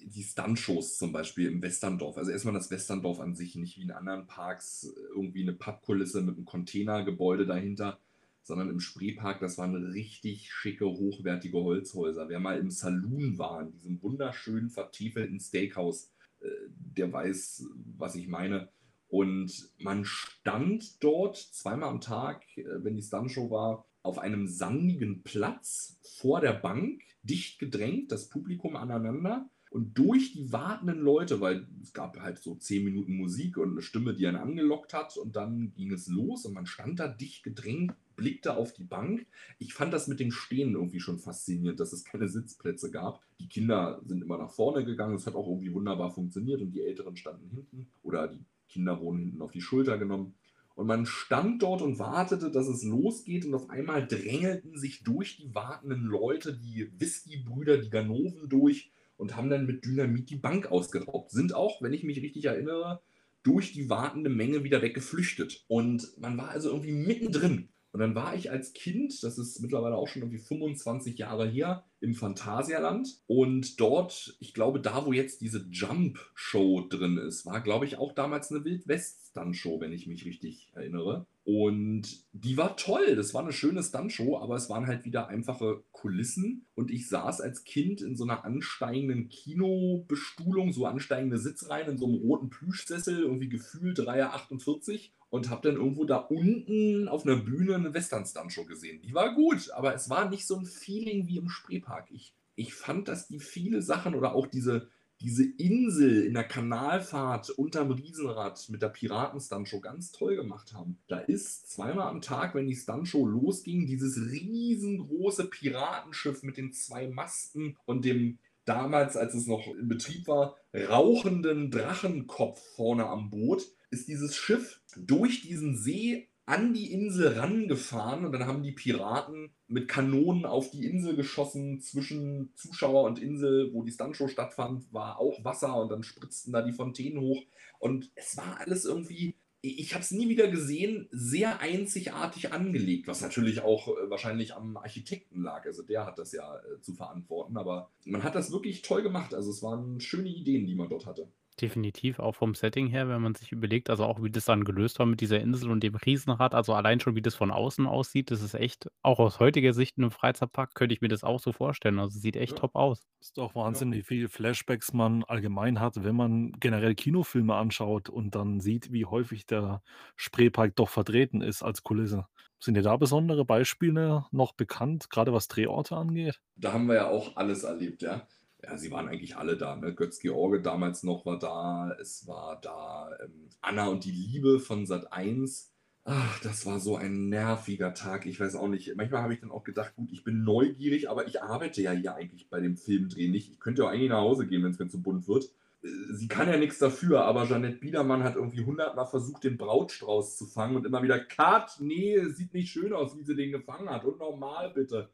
die Stunt-Shows zum Beispiel im Westerndorf. Also erstmal das Westerndorf an sich, nicht wie in anderen Parks irgendwie eine Pappkulisse mit einem Containergebäude dahinter, sondern im Spreepark, das waren richtig schicke, hochwertige Holzhäuser. Wer mal im Saloon war, in diesem wunderschönen, vertiefelten Steakhouse, äh, der weiß, was ich meine. Und man stand dort zweimal am Tag, äh, wenn die Stuntshow war, auf einem sandigen Platz vor der Bank, dicht gedrängt, das Publikum aneinander. Und durch die wartenden Leute, weil es gab halt so zehn Minuten Musik und eine Stimme, die einen angelockt hat, und dann ging es los und man stand da dicht gedrängt, blickte auf die Bank. Ich fand das mit dem Stehen irgendwie schon faszinierend, dass es keine Sitzplätze gab. Die Kinder sind immer nach vorne gegangen, es hat auch irgendwie wunderbar funktioniert und die Älteren standen hinten oder die Kinder wurden hinten auf die Schulter genommen. Und man stand dort und wartete, dass es losgeht. Und auf einmal drängelten sich durch die wartenden Leute die Whisky-Brüder, die Ganoven durch und haben dann mit Dynamit die Bank ausgeraubt. Sind auch, wenn ich mich richtig erinnere, durch die wartende Menge wieder weggeflüchtet. Und man war also irgendwie mittendrin. Und dann war ich als Kind, das ist mittlerweile auch schon irgendwie 25 Jahre her, im Phantasialand. Und dort, ich glaube, da, wo jetzt diese Jump-Show drin ist, war, glaube ich, auch damals eine Wildwest-Stunt-Show, wenn ich mich richtig erinnere. Und die war toll. Das war eine schöne Stunt-Show, aber es waren halt wieder einfache Kulissen. Und ich saß als Kind in so einer ansteigenden Kinobestuhlung, so ansteigende Sitzreihen in so einem roten Plüschsessel, irgendwie gefühlt 3,48 und habe dann irgendwo da unten auf einer Bühne eine Western-Stunt-Show gesehen. Die war gut, aber es war nicht so ein Feeling wie im Spreepark. Ich, ich fand, dass die viele Sachen oder auch diese, diese Insel in der Kanalfahrt unterm Riesenrad mit der Piraten-Stunt-Show ganz toll gemacht haben. Da ist zweimal am Tag, wenn die Stunt-Show losging, dieses riesengroße Piratenschiff mit den zwei Masten und dem damals, als es noch in Betrieb war, rauchenden Drachenkopf vorne am Boot ist dieses Schiff durch diesen See an die Insel rangefahren und dann haben die Piraten mit Kanonen auf die Insel geschossen. Zwischen Zuschauer und Insel, wo die Stuntshow stattfand, war auch Wasser und dann spritzten da die Fontänen hoch. Und es war alles irgendwie, ich habe es nie wieder gesehen, sehr einzigartig angelegt, was natürlich auch äh, wahrscheinlich am Architekten lag. Also der hat das ja äh, zu verantworten, aber man hat das wirklich toll gemacht. Also es waren schöne Ideen, die man dort hatte. Definitiv, auch vom Setting her, wenn man sich überlegt, also auch wie das dann gelöst war mit dieser Insel und dem Riesenrad, also allein schon wie das von außen aussieht, das ist echt, auch aus heutiger Sicht in einem Freizeitpark könnte ich mir das auch so vorstellen. Also sieht echt Ja. top aus. Ist doch Wahnsinn, wie viele Flashbacks man allgemein hat, wenn man generell Kinofilme anschaut und dann sieht, wie häufig der Spreepark doch vertreten ist als Kulisse. Sind dir da besondere Beispiele noch bekannt, gerade was Drehorte angeht? Da haben wir ja auch alles erlebt, ja. Ja, sie waren eigentlich alle da. Ne? Götz-George damals noch war da. Es war da ähm, Anna und die Liebe von Sat 1. Ach, das war so ein nerviger Tag. Ich weiß auch nicht. Manchmal habe ich dann auch gedacht, gut, ich bin neugierig, aber ich arbeite ja hier eigentlich bei dem Filmdreh nicht. Ich könnte ja eigentlich nach Hause gehen, wenn es mir zu bunt wird. Äh, Sie kann ja nichts dafür, aber Jeanette Biedermann hat irgendwie hundertmal versucht, den Brautstrauß zu fangen und immer wieder, Kat, nee, sieht nicht schön aus, wie sie den gefangen hat. Und normal bitte.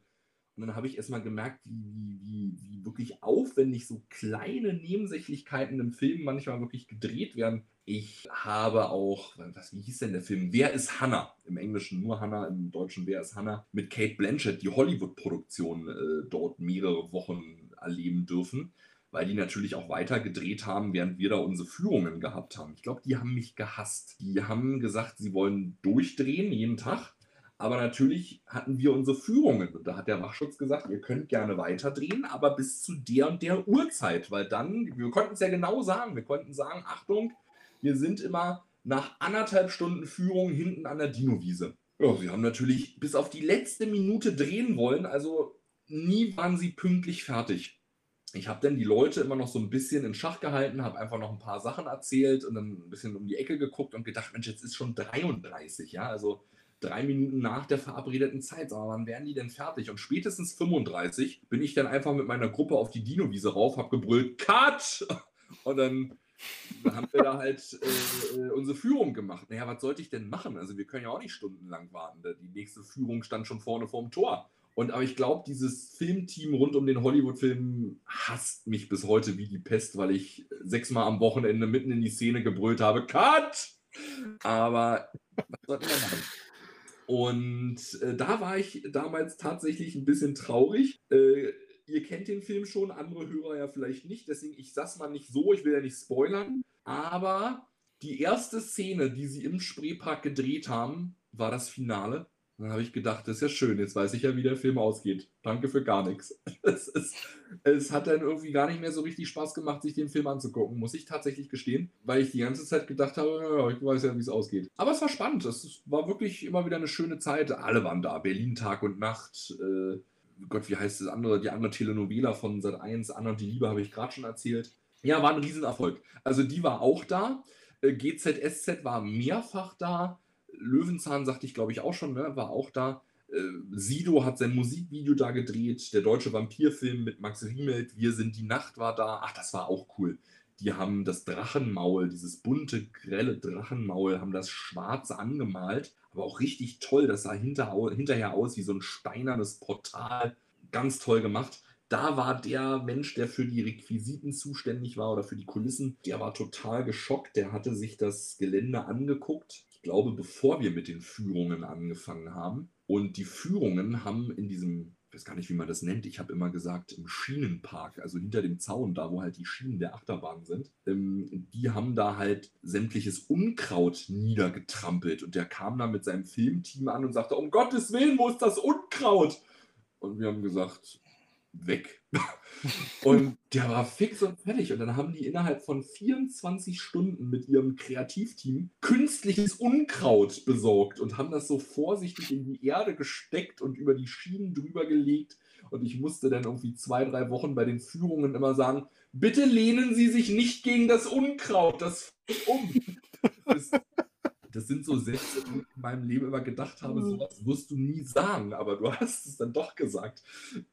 Und dann habe ich erstmal gemerkt, wie, wie, wie, wirklich aufwendig so kleine Nebensächlichkeiten im Film manchmal wirklich gedreht werden. Ich habe auch, was, wie hieß denn der Film? Wer ist Hannah? Im Englischen nur Hannah, im Deutschen Wer ist Hannah? Mit Kate Blanchett, die Hollywood-Produktion äh, dort mehrere Wochen erleben dürfen. weil die natürlich auch weiter gedreht haben, während wir da unsere Führungen gehabt haben. Ich glaube, die haben mich gehasst. Die haben gesagt, sie wollen durchdrehen jeden Tag. Aber natürlich hatten wir unsere Führungen. Und da hat der Wachschutz gesagt, ihr könnt gerne weiterdrehen, aber bis zu der und der Uhrzeit. Weil dann, wir konnten es ja genau sagen, wir konnten sagen, Achtung, wir sind immer nach anderthalb Stunden Führung hinten an der Dino-Wiese. Ja, sie haben natürlich bis auf die letzte Minute drehen wollen, also nie waren sie pünktlich fertig. Ich habe dann die Leute immer noch so ein bisschen in Schach gehalten, habe einfach noch ein paar Sachen erzählt und dann ein bisschen um die Ecke geguckt und gedacht, Mensch, jetzt ist schon 33, ja, also drei Minuten nach der verabredeten Zeit. Aber wann werden die denn fertig? Und spätestens 35 bin ich dann einfach mit meiner Gruppe auf die Dino-Wiese rauf, habe gebrüllt, Cut! Und dann haben wir da halt äh, äh, unsere Führung gemacht. Naja, was sollte ich denn machen? Also wir können ja auch nicht stundenlang warten. Die nächste Führung stand schon vorne vorm Tor. Und aber ich glaube, dieses Filmteam rund um den Hollywood-Film hasst mich bis heute wie die Pest, weil ich sechsmal am Wochenende mitten in die Szene gebrüllt habe, Cut! Aber was sollten wir machen? Und äh, da war ich damals tatsächlich ein bisschen traurig. Äh, ihr kennt den Film schon, andere Hörer ja vielleicht nicht, deswegen ich sag's mal nicht so, ich will ja nicht spoilern. Aber die erste Szene, die sie im Spreepark gedreht haben, war das Finale. Dann habe ich gedacht, das ist ja schön, jetzt weiß ich ja, wie der Film ausgeht. Danke für gar nichts. Es, ist, es hat dann irgendwie gar nicht mehr so richtig Spaß gemacht, sich den Film anzugucken, muss ich tatsächlich gestehen, weil ich die ganze Zeit gedacht habe, ja, ich weiß ja, wie es ausgeht. Aber es war spannend, es war wirklich immer wieder eine schöne Zeit. Alle waren da, Berlin Tag und Nacht. Äh, Gott, wie heißt das andere, die andere Telenovela von Sat 1, Anna und die Liebe habe ich gerade schon erzählt. Ja, war ein Riesenerfolg. Also die war auch da. Äh, GZSZ war mehrfach da. Löwenzahn, sagte ich glaube ich auch schon, ne, war auch da. Äh, Sido hat sein Musikvideo da gedreht. Der deutsche Vampirfilm mit Max Riemelt, Wir sind die Nacht war da. Ach, das war auch cool. Die haben das Drachenmaul, dieses bunte, grelle Drachenmaul, haben das schwarz angemalt. Aber auch richtig toll. Das sah hinter, hinterher aus wie so ein steinernes Portal. Ganz toll gemacht da war der Mensch, der für die Requisiten zuständig war oder für die Kulissen, der war total geschockt. Der hatte sich das Gelände angeguckt glaube, bevor wir mit den Führungen angefangen haben. Und die Führungen haben in diesem, ich weiß gar nicht, wie man das nennt, ich habe immer gesagt, im Schienenpark, also hinter dem Zaun, da wo halt die Schienen der Achterbahn sind, ähm, die haben da halt sämtliches Unkraut niedergetrampelt. Und der kam da mit seinem Filmteam an und sagte, um Gottes Willen, wo ist das Unkraut? Und wir haben gesagt, weg. und der war fix und fertig. Und dann haben die innerhalb von 24 Stunden mit ihrem Kreativteam künstliches Unkraut besorgt und haben das so vorsichtig in die Erde gesteckt und über die Schienen drüber gelegt. Und ich musste dann irgendwie zwei, drei Wochen bei den Führungen immer sagen, bitte lehnen Sie sich nicht gegen das Unkraut, das um. das sind so Sätze, die ich in meinem Leben immer gedacht habe, mhm. sowas wirst du nie sagen, aber du hast es dann doch gesagt.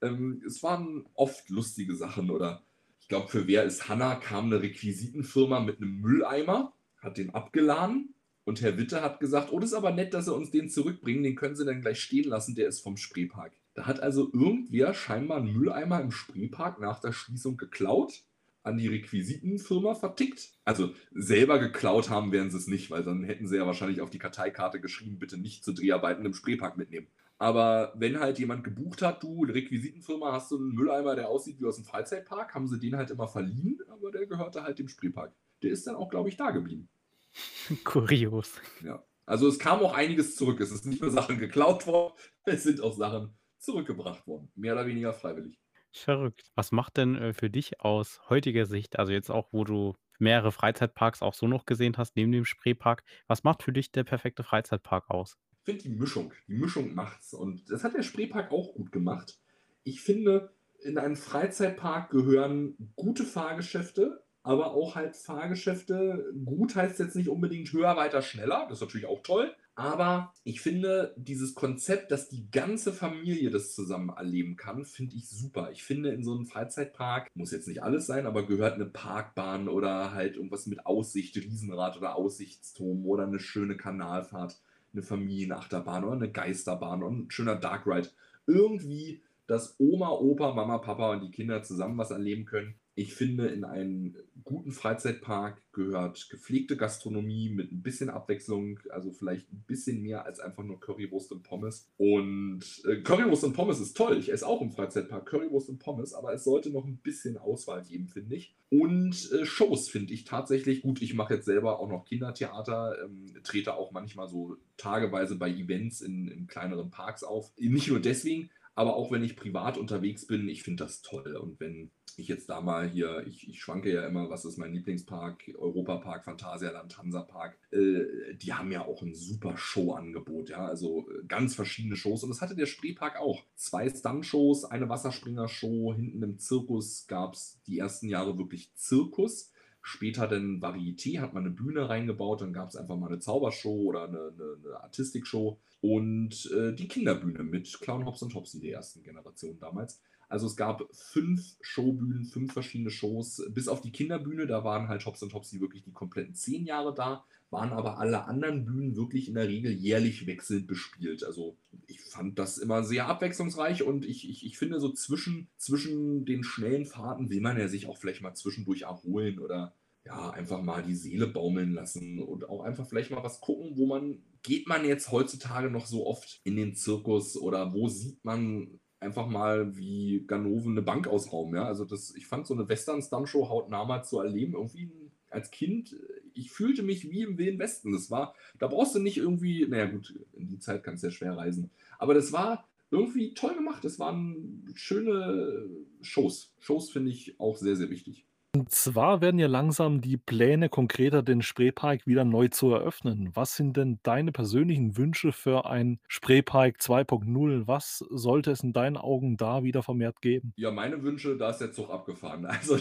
Ähm, es waren oft lustige Sachen oder ich glaube, für Wer ist Hanna kam eine Requisitenfirma mit einem Mülleimer, hat den abgeladen und Herr Witte hat gesagt, oh, das ist aber nett, dass sie uns den zurückbringen, den können sie dann gleich stehen lassen, der ist vom Spreepark. Da hat also irgendwer scheinbar einen Mülleimer im Spreepark nach der Schließung geklaut an die Requisitenfirma vertickt. Also selber geklaut haben werden sie es nicht, weil dann hätten sie ja wahrscheinlich auf die Karteikarte geschrieben, bitte nicht zu Dreharbeiten im Spreepark mitnehmen. Aber wenn halt jemand gebucht hat, du, Requisitenfirma, hast du einen Mülleimer, der aussieht wie aus dem Freizeitpark, haben sie den halt immer verliehen, aber der gehörte halt dem Spreepark. Der ist dann auch, glaube ich, da geblieben. Kurios. Ja. Also es kam auch einiges zurück. Es ist nicht nur Sachen geklaut worden, es sind auch Sachen zurückgebracht worden. Mehr oder weniger freiwillig. Verrückt. Was macht denn, äh, für dich aus heutiger Sicht, also jetzt auch, wo du mehrere Freizeitparks auch so noch gesehen hast, neben dem Spreepark, was macht für dich der perfekte Freizeitpark aus? Ich finde die Mischung. Die Mischung macht's. Und das hat der Spreepark auch gut gemacht. Ich finde, in einen Freizeitpark gehören gute Fahrgeschäfte, aber auch halt Fahrgeschäfte. Gut heißt jetzt nicht unbedingt höher, weiter, schneller. Das ist natürlich auch toll. Aber ich finde, dieses Konzept, dass die ganze Familie das zusammen erleben kann, finde ich super. Ich finde, in so einem Freizeitpark, muss jetzt nicht alles sein, aber gehört eine Parkbahn oder halt irgendwas mit Aussicht, Riesenrad oder Aussichtsturm oder eine schöne Kanalfahrt, eine Familienachterbahn oder eine Geisterbahn und ein schöner Dark Ride. Irgendwie, dass Oma, Opa, Mama, Papa und die Kinder zusammen was erleben können. Ich finde, in einen guten Freizeitpark gehört gepflegte Gastronomie mit ein bisschen Abwechslung, also vielleicht ein bisschen mehr als einfach nur Currywurst und Pommes. Und äh, Currywurst und Pommes ist toll. Ich esse auch im Freizeitpark Currywurst und Pommes, aber es sollte noch ein bisschen Auswahl geben, finde ich. Und äh, Shows finde ich tatsächlich gut. Ich mache jetzt selber auch noch Kindertheater, ähm, trete auch manchmal so tageweise bei Events in, in kleineren Parks auf. Nicht nur deswegen, aber auch wenn ich privat unterwegs bin, ich finde das toll. Und wenn ich jetzt da mal hier, ich, ich schwanke ja immer, was ist mein Lieblingspark, Europapark, Phantasialand, Hansapark, äh, die haben ja auch ein super Showangebot, ja, also äh, ganz verschiedene Shows und das hatte der Spreepark auch. Zwei Stunt-Shows, eine Wasserspringer-Show, hinten im Zirkus gab es die ersten Jahre wirklich Zirkus. Später dann Varieté, hat man eine Bühne reingebaut, dann gab es einfach mal eine Zaubershow oder eine, eine, eine Artistikshow und äh, die Kinderbühne mit Clown Hops und Topsy der ersten Generation damals. Also es gab fünf Showbühnen, fünf verschiedene Shows, bis auf die Kinderbühne, da waren halt Hops und Topsy wirklich die kompletten zehn Jahre da, waren aber alle anderen Bühnen wirklich in der Regel jährlich wechselnd bespielt. Also ich fand das immer sehr abwechslungsreich und ich, ich, ich finde so zwischen, zwischen den schnellen Fahrten will man ja sich auch vielleicht mal zwischendurch erholen oder ja, einfach mal die Seele baumeln lassen und auch einfach vielleicht mal was gucken, wo man, geht man jetzt heutzutage noch so oft in den Zirkus oder wo sieht man einfach mal wie Ganoven eine Bank ausrauben. Ja? Also das, ich fand so eine Western-Stunt-Show hautnah mal zu erleben, irgendwie als Kind, ich fühlte mich wie im Wilden Westen. Das war, da brauchst du nicht irgendwie, naja gut, in die Zeit kannst du ja schwer reisen, aber das war irgendwie toll gemacht. Das waren schöne Shows. Shows finde ich auch sehr, sehr wichtig. Und zwar werden ja langsam die Pläne konkreter, den Spreepark wieder neu zu eröffnen. Was sind denn deine persönlichen Wünsche für ein Spreepark 2.0? Was sollte es in deinen Augen da wieder vermehrt geben? Ja, meine Wünsche, da ist der Zug abgefahren. Also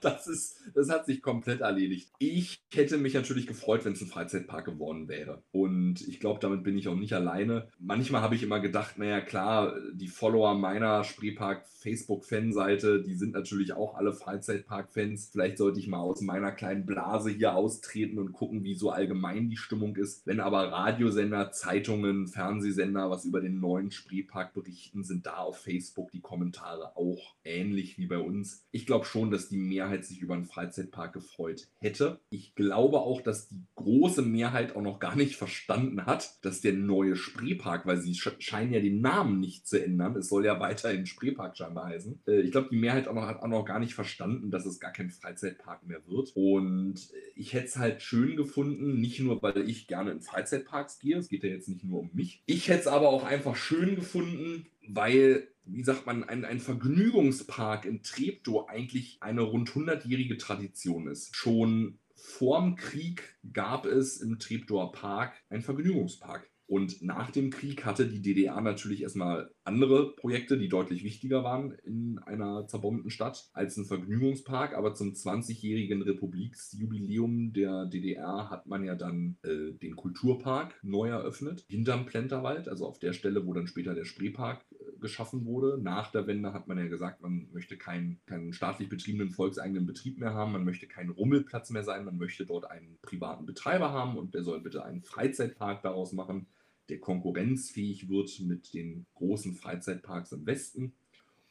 das ist, das hat sich komplett erledigt. Ich hätte mich natürlich gefreut, wenn es ein Freizeitpark geworden wäre. Und ich glaube, damit bin ich auch nicht alleine. Manchmal habe ich immer gedacht, naja klar, die Follower meiner Spreepark Facebook-Fanseite, die sind natürlich auch alle Freizeitpark-Fans Fans. Vielleicht sollte ich mal aus meiner kleinen Blase hier austreten und gucken, wie so allgemein die Stimmung ist. Wenn aber Radiosender, Zeitungen, Fernsehsender was über den neuen Spreepark berichten, sind da auf Facebook die Kommentare auch ähnlich wie bei uns. Ich glaube schon, dass die Mehrheit sich über einen Freizeitpark gefreut hätte. Ich glaube auch, dass die große Mehrheit auch noch gar nicht verstanden hat, dass der neue Spreepark, weil sie scheinen ja den Namen nicht zu ändern, es soll ja weiterhin Spreepark scheinbar heißen. Äh, ich glaube, die Mehrheit auch noch, hat auch noch gar nicht verstanden, dass es gar kein kein Freizeitpark mehr wird. Und ich hätte es halt schön gefunden, nicht nur, weil ich gerne in Freizeitparks gehe, es geht ja jetzt nicht nur um mich. Ich hätte es aber auch einfach schön gefunden, weil wie sagt man, ein, ein Vergnügungspark in Treptow eigentlich eine rund 100-jährige Tradition ist. Schon vorm Krieg gab es im Treptower Park einen Vergnügungspark. Und nach dem Krieg hatte die DDR natürlich erstmal andere Projekte, die deutlich wichtiger waren in einer zerbombten Stadt als ein Vergnügungspark. Aber zum 20-jährigen Republiksjubiläum der DDR hat man ja dann äh, den Kulturpark neu eröffnet, hinterm Plenterwald, also auf der Stelle, wo dann später der Spreepark geschaffen wurde. Nach der Wende hat man ja gesagt, man möchte keinen, keinen staatlich betriebenen volkseigenen Betrieb mehr haben, man möchte keinen Rummelplatz mehr sein, man möchte dort einen privaten Betreiber haben und der soll bitte einen Freizeitpark daraus machen der konkurrenzfähig wird mit den großen Freizeitparks im Westen.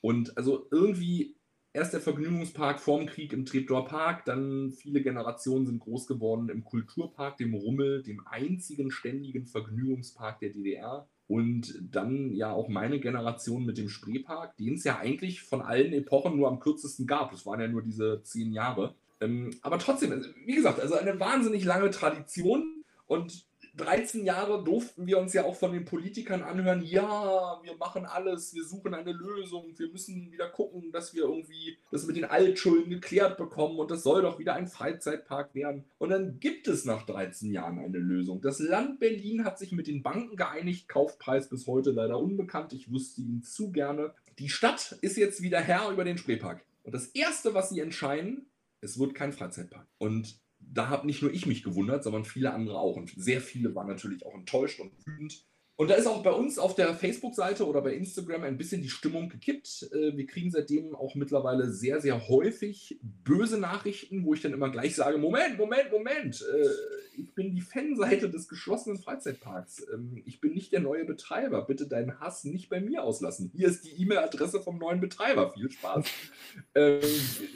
Und also irgendwie erst der Vergnügungspark vorm Krieg im Treptower Park, dann viele Generationen sind groß geworden im Kulturpark, dem Rummel, dem einzigen ständigen Vergnügungspark der DDR. Und dann ja auch meine Generation mit dem Spreepark, den es ja eigentlich von allen Epochen nur am kürzesten gab. Das waren ja nur diese zehn Jahre. Ähm, aber trotzdem, also, wie gesagt, also eine wahnsinnig lange Tradition. Und 13 Jahre durften wir uns ja auch von den Politikern anhören, ja, wir machen alles, wir suchen eine Lösung, wir müssen wieder gucken, dass wir irgendwie das mit den Altschulden geklärt bekommen und das soll doch wieder ein Freizeitpark werden. Und dann gibt es nach 13 Jahren eine Lösung. Das Land Berlin hat sich mit den Banken geeinigt, Kaufpreis bis heute leider unbekannt, ich wüsste ihn zu gerne. Die Stadt ist jetzt wieder Herr über den Spreepark. Und das Erste, was sie entscheiden, es wird kein Freizeitpark. Und da habe nicht nur ich mich gewundert, sondern viele andere auch. Und sehr viele waren natürlich auch enttäuscht und wütend. Und da ist auch bei uns auf der Facebook-Seite oder bei Instagram ein bisschen die Stimmung gekippt. Äh, wir kriegen seitdem auch mittlerweile sehr, sehr häufig böse Nachrichten, wo ich dann immer gleich sage: Moment, Moment, Moment. Äh, ich bin die Fanseite des geschlossenen Freizeitparks. Ähm, ich bin nicht der neue Betreiber. Bitte deinen Hass nicht bei mir auslassen. Hier ist die E-Mail-Adresse vom neuen Betreiber. Viel Spaß. ähm,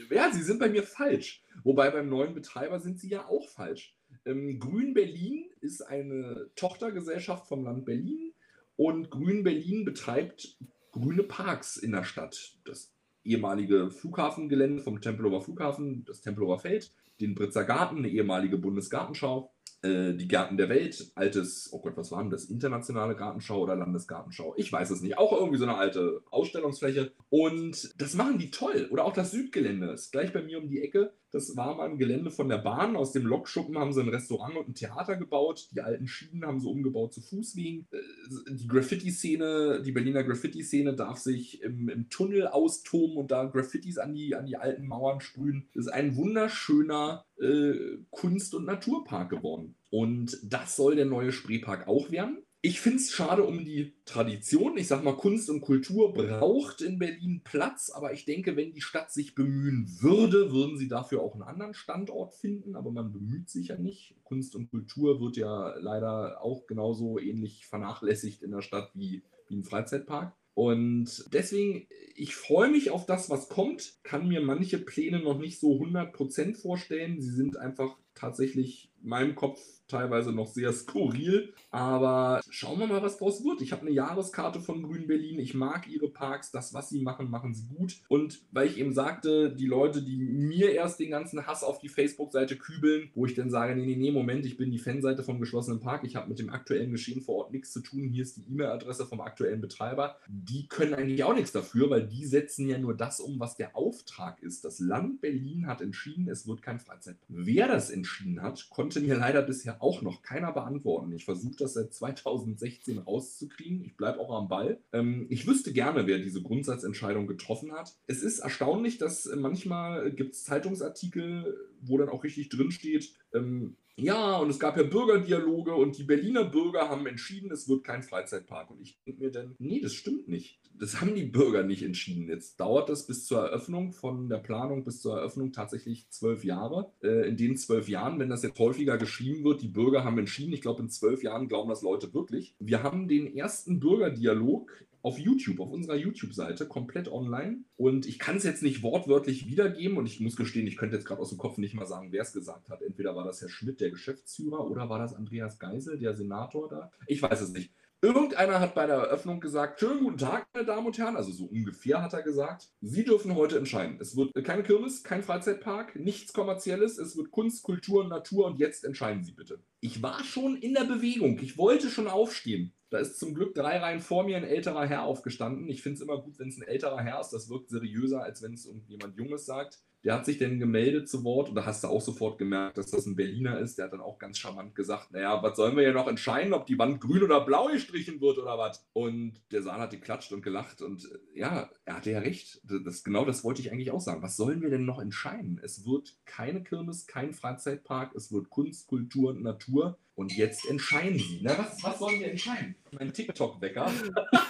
ja, sie sind bei mir falsch. Wobei beim neuen Betreiber sind sie ja auch falsch. Ähm, Grün Berlin ist eine Tochtergesellschaft vom Land Berlin und Grün Berlin betreibt grüne Parks in der Stadt. Das ehemalige Flughafengelände vom Tempelhofer Flughafen, das Tempelhofer Feld, den Britzer Garten, eine ehemalige Bundesgartenschau, äh, die Gärten der Welt, altes, oh Gott, was war das? Internationale Gartenschau oder Landesgartenschau? Ich weiß es nicht. Auch irgendwie so eine alte Ausstellungsfläche. Und das machen die toll. Oder auch das Südgelände ist gleich bei mir um die Ecke. Das war mal ein Gelände von der Bahn. Aus dem Lokschuppen haben sie ein Restaurant und ein Theater gebaut. Die alten Schienen haben sie umgebaut zu Fußwegen. Äh, die Graffiti-Szene, die Berliner Graffiti-Szene darf sich im, im, Tunnel austoben und da Graffitis an die, an die alten Mauern sprühen. Das ist ein wunderschöner äh, Kunst- und Naturpark geworden. Und das soll der neue Spreepark auch werden. Ich finde es schade um die Tradition. Ich sage mal, Kunst und Kultur braucht in Berlin Platz, aber ich denke, wenn die Stadt sich bemühen würde, würden sie dafür auch einen anderen Standort finden, aber man bemüht sich ja nicht. Kunst und Kultur wird ja leider auch genauso ähnlich vernachlässigt in der Stadt wie, wie ein Freizeitpark. Und deswegen, ich freue mich auf das, was kommt, kann mir manche Pläne noch nicht so 100% vorstellen. Sie sind einfach tatsächlich meinem Kopf teilweise noch sehr skurril. Aber schauen wir mal, was draus wird. Ich habe eine Jahreskarte von Grün Berlin. Ich mag ihre Parks. Das, was sie machen, machen sie gut. Und weil ich eben sagte, die Leute, die mir erst den ganzen Hass auf die Facebook-Seite kübeln, wo ich dann sage, nee, nee, nee, Moment, ich bin die Fanseite vom geschlossenen Park. Ich habe mit dem aktuellen Geschehen vor Ort nichts zu tun. Hier ist die E-Mail-Adresse vom aktuellen Betreiber. Die können eigentlich auch nichts dafür, weil die setzen ja nur das um, was der Auftrag ist. Das Land Berlin hat entschieden, es wird kein Freizeitpark. Wer das entschieden hat, konnte mir leider bisher auch noch keiner beantworten. Ich versuche das seit 2016 rauszukriegen. Ich bleibe auch am Ball. Ähm, ich wüsste gerne, wer diese Grundsatzentscheidung getroffen hat. Es ist erstaunlich, dass manchmal gibt es Zeitungsartikel, wo dann auch richtig drin steht, ähm, ja, und es gab ja Bürgerdialoge und die Berliner Bürger haben entschieden, es wird kein Freizeitpark. Und ich denke mir dann, nee, das stimmt nicht. Das haben die Bürger nicht entschieden. Jetzt dauert das bis zur Eröffnung, von der Planung bis zur Eröffnung tatsächlich zwölf Jahre. Äh, in den zwölf Jahren, wenn das jetzt häufiger geschrieben wird, die Bürger haben entschieden, ich glaube, in zwölf Jahren glauben das Leute wirklich. Wir haben den ersten Bürgerdialog auf YouTube, auf unserer YouTube-Seite, komplett online. Und ich kann es jetzt nicht wortwörtlich wiedergeben und ich muss gestehen, ich könnte jetzt gerade aus dem Kopf nicht mal sagen, wer es gesagt hat. Entweder war das Herr Schmidt, der Geschäftsführer, oder war das Andreas Geisel, der Senator da? Ich weiß es nicht. Irgendeiner hat bei der Eröffnung gesagt, schönen guten Tag, meine Damen und Herren, also so ungefähr hat er gesagt, Sie dürfen heute entscheiden. Es wird keine Kirmes, kein Freizeitpark, nichts Kommerzielles, es wird Kunst, Kultur, Natur und jetzt entscheiden Sie bitte. Ich war schon in der Bewegung, ich wollte schon aufstehen. Da ist zum Glück drei Reihen vor mir ein älterer Herr aufgestanden. Ich finde es immer gut, wenn es ein älterer Herr ist. Das wirkt seriöser, als wenn es irgendjemand Junges sagt. Der hat sich dann gemeldet zu Wort und da hast du auch sofort gemerkt, dass das ein Berliner ist. Der hat dann auch ganz charmant gesagt, naja, was sollen wir ja noch entscheiden, ob die Wand grün oder blau gestrichen wird oder was? Und der Saal hat geklatscht und gelacht und äh, ja, er hatte ja recht. Das, genau das wollte ich eigentlich auch sagen. Was sollen wir denn noch entscheiden? Es wird keine Kirmes, kein Freizeitpark, es wird Kunst, Kultur und Natur. Und jetzt entscheiden Sie. Na, was, was sollen wir entscheiden? Mein TikTok-Wecker.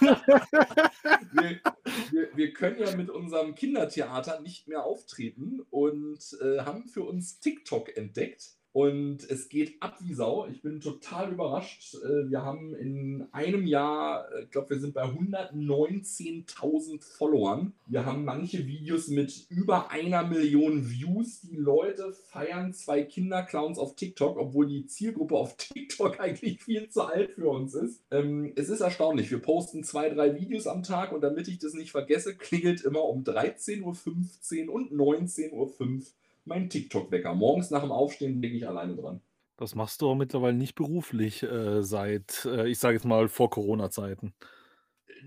wir, wir, wir, können ja mit unserem Kindertheater nicht mehr auftreten und äh, haben für uns TikTok entdeckt. Und es geht ab wie Sau. Ich bin total überrascht. Äh, wir haben in einem Jahr, äh, ich glaube, wir sind bei 119.000 Followern. Wir haben manche Videos mit über einer Million Views. Die Leute feiern zwei Kinderclowns auf TikTok, obwohl die Zielgruppe auf TikTok eigentlich viel zu alt für uns ist. Ähm, es ist erstaunlich. Wir posten zwei, drei Videos am Tag und damit ich das nicht vergesse, klingelt immer um 13.15 Uhr und 19.05 Uhr mein TikTok-Wecker. Morgens nach dem Aufstehen lege ich alleine dran. Das machst du auch mittlerweile nicht beruflich äh, seit, äh, ich sage jetzt mal, vor Corona-Zeiten.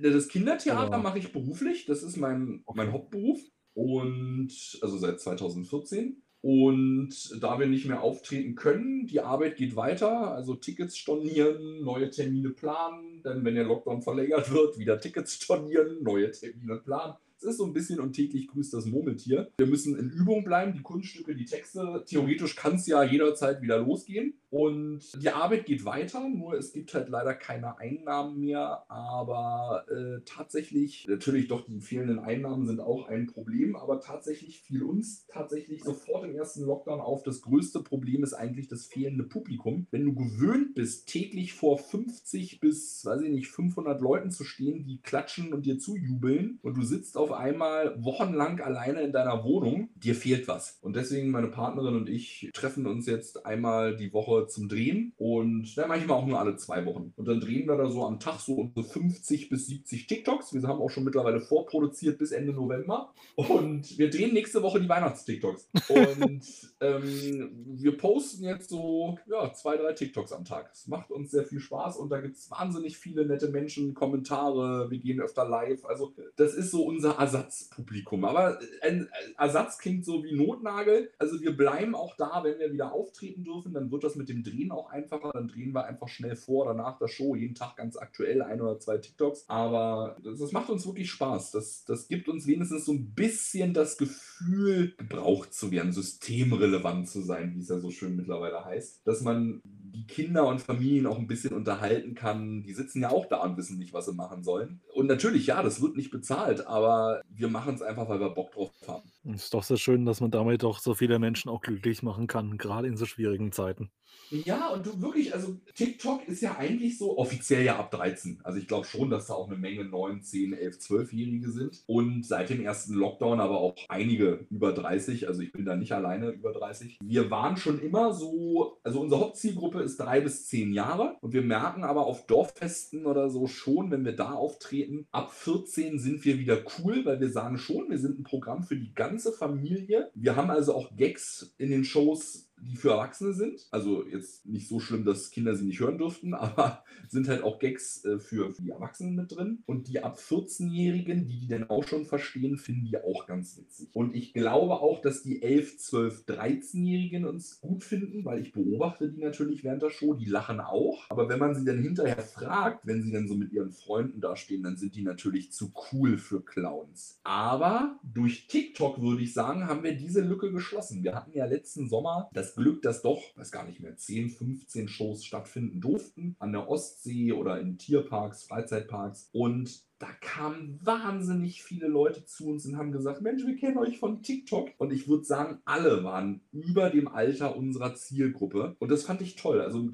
Äh, das Kindertheater äh, mache ich beruflich. Das ist mein, mein Hauptberuf. Und also seit 2014. Und da wir nicht mehr auftreten können, die Arbeit geht weiter, also Tickets stornieren, neue Termine planen, dann wenn der Lockdown verlängert wird, wieder Tickets stornieren, neue Termine planen Es ist so ein bisschen und täglich grüßt das Murmeltier. Wir müssen in Übung bleiben, die Kunststücke, die Texte. Theoretisch kann es ja jederzeit wieder losgehen. Und die Arbeit geht weiter, nur es gibt halt leider keine Einnahmen mehr. Aber äh, tatsächlich, natürlich doch, die fehlenden Einnahmen sind auch ein Problem, aber tatsächlich fiel uns tatsächlich sofort im ersten Lockdown auf. Das größte Problem ist eigentlich das fehlende Publikum. Wenn du gewöhnt bist, täglich vor 50 bis, weiß ich nicht, 500 Leuten zu stehen, die klatschen und dir zujubeln und du sitzt auf einmal wochenlang alleine in deiner Wohnung, dir fehlt was. Und deswegen meine Partnerin und ich treffen uns jetzt einmal die Woche zum Drehen und ja, manchmal auch nur alle zwei Wochen. Und dann drehen wir da so am Tag so unsere 50 bis 70 TikToks. Wir haben auch schon mittlerweile vorproduziert bis Ende November. Und wir drehen nächste Woche die Weihnachts-TikToks. Und ähm, wir posten jetzt so ja, zwei, drei TikToks am Tag. Es macht uns sehr viel Spaß und da gibt es wahnsinnig viele nette Menschen, Kommentare, wir gehen öfter live. Also das ist so unser Ersatzpublikum. Aber ein Ersatz klingt so wie Notnagel. Also wir bleiben auch da, wenn wir wieder auftreten dürfen, dann wird das mit dem Drehen auch einfacher. Dann drehen wir einfach schnell vor oder nach der Show, jeden Tag ganz aktuell, ein oder zwei TikToks. Aber das, das macht uns wirklich Spaß. Das, das gibt uns wenigstens so ein bisschen das Gefühl, gebraucht zu werden, systemrelevant zu sein, wie es ja so schön mittlerweile heißt. Dass man die Kinder und Familien auch ein bisschen unterhalten kann. Die sitzen ja auch da und wissen nicht, was sie machen sollen. Und natürlich, ja, das wird nicht bezahlt, aber wir machen es einfach, weil wir Bock drauf haben. Es ist doch sehr schön, dass man damit doch so viele Menschen auch glücklich machen kann, gerade in so schwierigen Zeiten. Ja, und du wirklich, also TikTok ist ja eigentlich so offiziell ja ab 13. Also ich glaube schon, dass da auch eine Menge 9, 10, 11, 12-Jährige sind. Und seit dem ersten Lockdown aber auch einige über 30. Also ich bin da nicht alleine über 30. Wir waren schon immer so, also unsere Hauptzielgruppe ist drei bis zehn Jahre. Und wir merken aber auf Dorffesten oder so schon, wenn wir da auftreten, ab 14 sind wir wieder cool, weil wir sagen schon, wir sind ein Programm für die ganze Familie. Wir haben also auch Gags in den Shows die für Erwachsene sind. Also jetzt nicht so schlimm, dass Kinder sie nicht hören dürften, aber sind halt auch Gags äh, für, für, die Erwachsenen mit drin. Und die ab 14-Jährigen, die die dann auch schon verstehen, finden die auch ganz witzig. Und ich glaube auch, dass die 11, 12, 13-Jährigen uns gut finden, weil ich beobachte die natürlich während der Show. Die lachen auch. Aber wenn man sie dann hinterher fragt, wenn sie dann so mit ihren Freunden dastehen, dann sind die natürlich zu cool für Clowns. Aber durch TikTok würde ich sagen, haben wir diese Lücke geschlossen. Wir hatten ja letzten Sommer das Glück, dass doch, weiß gar nicht mehr, 10, 15 Shows stattfinden durften. An der Ostsee oder in Tierparks, Freizeitparks. Und da kamen wahnsinnig viele Leute zu uns und haben gesagt, Mensch, wir kennen euch von TikTok. Und ich würde sagen, alle waren über dem Alter unserer Zielgruppe. Und das fand ich toll. Also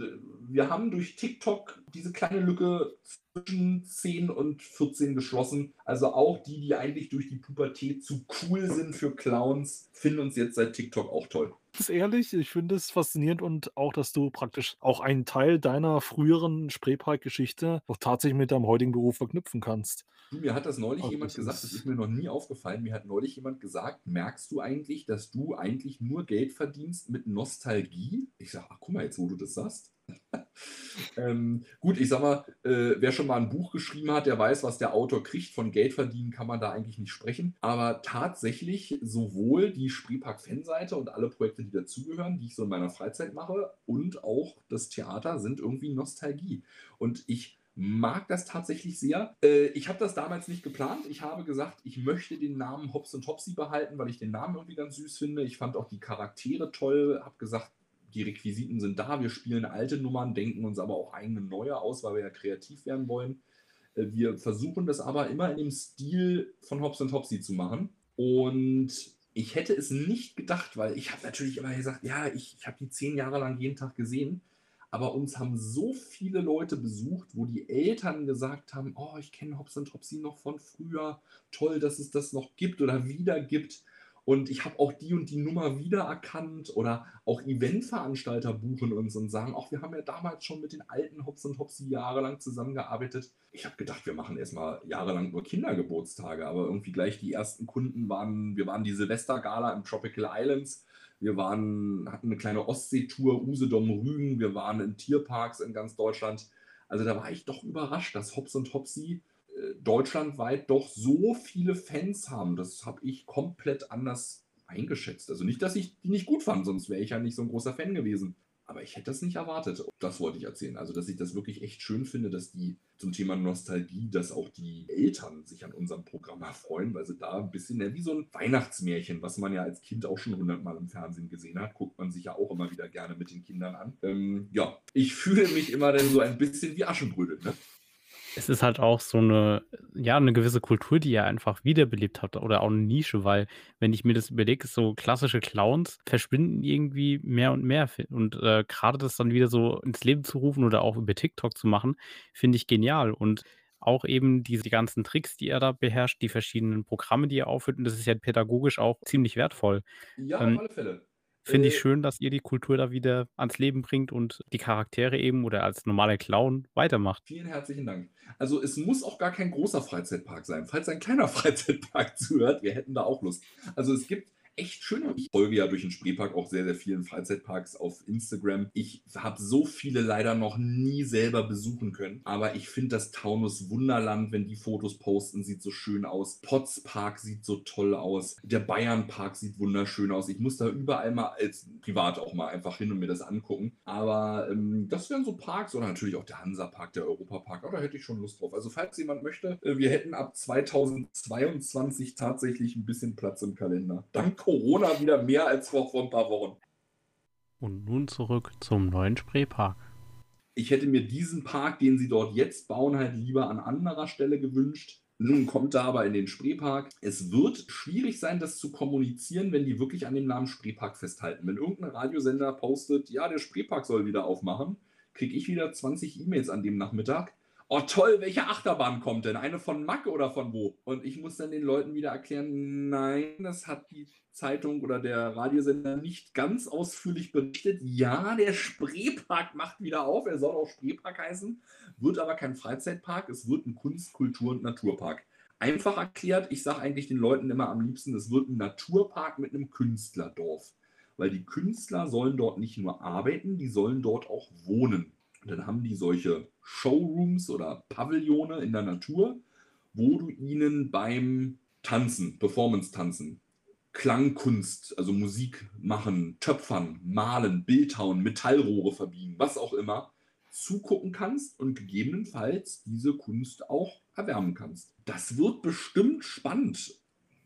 wir haben durch TikTok diese kleine Lücke zwischen 10 und 14 geschlossen. Also auch die, die eigentlich durch die Pubertät zu cool sind für Clowns, finden uns jetzt seit TikTok auch toll ganz ehrlich, ich finde es faszinierend und auch, dass du praktisch auch einen Teil deiner früheren Spreepark-Geschichte auch tatsächlich mit deinem heutigen Beruf verknüpfen kannst. mir hat das neulich Ach, jemand das gesagt, das ist mir noch nie aufgefallen, mir hat neulich jemand gesagt, merkst du eigentlich, dass du eigentlich nur Geld verdienst mit Nostalgie? Ich sage, ach guck mal, jetzt wo du das sagst. ähm, gut, ich sag mal, äh, wer schon mal ein Buch geschrieben hat, der weiß, was der Autor kriegt. Von Geld verdienen kann man da eigentlich nicht sprechen. Aber tatsächlich sowohl die Spreepark-Fanseite und alle Projekte, die dazugehören, die ich so in meiner Freizeit mache, und auch das Theater sind irgendwie Nostalgie. Und ich mag das tatsächlich sehr. Äh, ich habe das damals nicht geplant. Ich habe gesagt, ich möchte den Namen Hobbs und Topsy behalten, weil ich den Namen irgendwie ganz süß finde. Ich fand auch die Charaktere toll. Habe gesagt, die Requisiten sind da, wir spielen alte Nummern, denken uns aber auch eigene neue aus, weil wir ja kreativ werden wollen. Äh, wir versuchen das aber immer in dem Stil von Hobbs und Topsy zu machen. Und ich hätte es nicht gedacht, weil ich habe natürlich immer gesagt, ja, ich, ich habe die zehn Jahre lang jeden Tag gesehen. Aber uns haben so viele Leute besucht, wo die Eltern gesagt haben, oh, ich kenne Hobbs und Topsy noch von früher. Toll, dass es das noch gibt oder wieder gibt und ich habe auch die und die Nummer wiedererkannt oder auch Eventveranstalter buchen uns und sagen, auch wir haben ja damals schon mit den alten Hops und Hopsi jahrelang zusammengearbeitet. Ich habe gedacht, wir machen erstmal jahrelang nur Kindergeburtstage, aber irgendwie gleich die ersten Kunden waren, wir waren die Silvestergala im Tropical Islands. Wir waren, hatten eine kleine Ostseetour, Usedom Rügen. Wir waren in Tierparks in ganz Deutschland. Also da war ich doch überrascht, dass Hops und Hopsi deutschlandweit doch so viele Fans haben. Das habe ich komplett anders eingeschätzt. Also nicht, dass ich die nicht gut fand, sonst wäre ich ja nicht so ein großer Fan gewesen. Aber ich hätte das nicht erwartet. Das wollte ich erzählen. Also, dass ich das wirklich echt schön finde, dass die zum Thema Nostalgie, dass auch die Eltern sich an unserem Programm erfreuen, weil sie da ein bisschen ja, wie so ein Weihnachtsmärchen, was man ja als Kind auch schon hundertmal im Fernsehen gesehen hat, guckt man sich ja auch immer wieder gerne mit den Kindern an. Ähm, ja, ich fühle mich immer dann so ein bisschen wie Aschenbrödel. Ne? Es ist halt auch so eine, ja, eine gewisse Kultur, die ihr einfach wiederbelebt habt oder auch eine Nische, weil wenn ich mir das überlege, so klassische Clowns verschwinden irgendwie mehr und mehr und äh, gerade das dann wieder so ins Leben zu rufen oder auch über TikTok zu machen, finde ich genial und auch eben diese die ganzen Tricks, die er da beherrscht, die verschiedenen Programme, die er aufführt und das ist ja pädagogisch auch ziemlich wertvoll. Ja, auf Ähm, alle Fälle. Finde ich Äh, schön, dass ihr die Kultur da wieder ans Leben bringt und die Charaktere eben oder als normaler Clown weitermacht. Vielen herzlichen Dank. Also es muss auch gar kein großer Freizeitpark sein. Falls ein kleiner Freizeitpark zuhört, wir hätten da auch Lust. Also es gibt echt schöne. Ich folge ja durch den Spreepark auch sehr, sehr vielen Freizeitparks auf Instagram. Ich habe so viele leider noch nie selber besuchen können. Aber ich finde das Taunus Wunderland, wenn die Fotos posten, sieht so schön aus. Potz Park sieht so toll aus. Der Bayern Park sieht wunderschön aus. Ich muss da überall mal als privat auch mal einfach hin und mir das angucken. Aber ähm, das wären so Parks oder natürlich auch der Hansa Park, der Europa Park. Aber da hätte ich schon Lust drauf. Also falls jemand möchte, äh, wir hätten ab 2022 tatsächlich ein bisschen Platz im Kalender. Dank Corona wieder mehr als vor, vor ein paar Wochen. Und nun zurück zum neuen Spreepark. Ich hätte mir diesen Park, den sie dort jetzt bauen, halt lieber an anderer Stelle gewünscht. Nun kommt er aber in den Spreepark. Es wird schwierig sein, das zu kommunizieren, wenn die wirklich an dem Namen Spreepark festhalten. Wenn irgendein Radiosender postet, ja, der Spreepark soll wieder aufmachen, kriege ich wieder 20 E-Mails an dem Nachmittag. Oh toll, welche Achterbahn kommt denn? Eine von Mack oder von wo? Und ich muss dann den Leuten wieder erklären, nein, das hat die Zeitung oder der Radiosender nicht ganz ausführlich berichtet. Ja, der Spreepark macht wieder auf. Er soll auch Spreepark heißen, wird aber kein Freizeitpark. Es wird ein Kunst-, Kultur- und Naturpark. Einfach erklärt, ich sage eigentlich den Leuten immer am liebsten, es wird ein Naturpark mit einem Künstlerdorf. Weil die Künstler sollen dort nicht nur arbeiten, die sollen dort auch wohnen. Und dann haben die solche Showrooms oder Pavillone in der Natur, wo du ihnen beim Tanzen, Performance-Tanzen, Klangkunst, also Musik machen, Töpfern, malen, Bildhauen, Metallrohre verbiegen, was auch immer, zugucken kannst und gegebenenfalls diese Kunst auch erwärmen kannst. Das wird bestimmt spannend.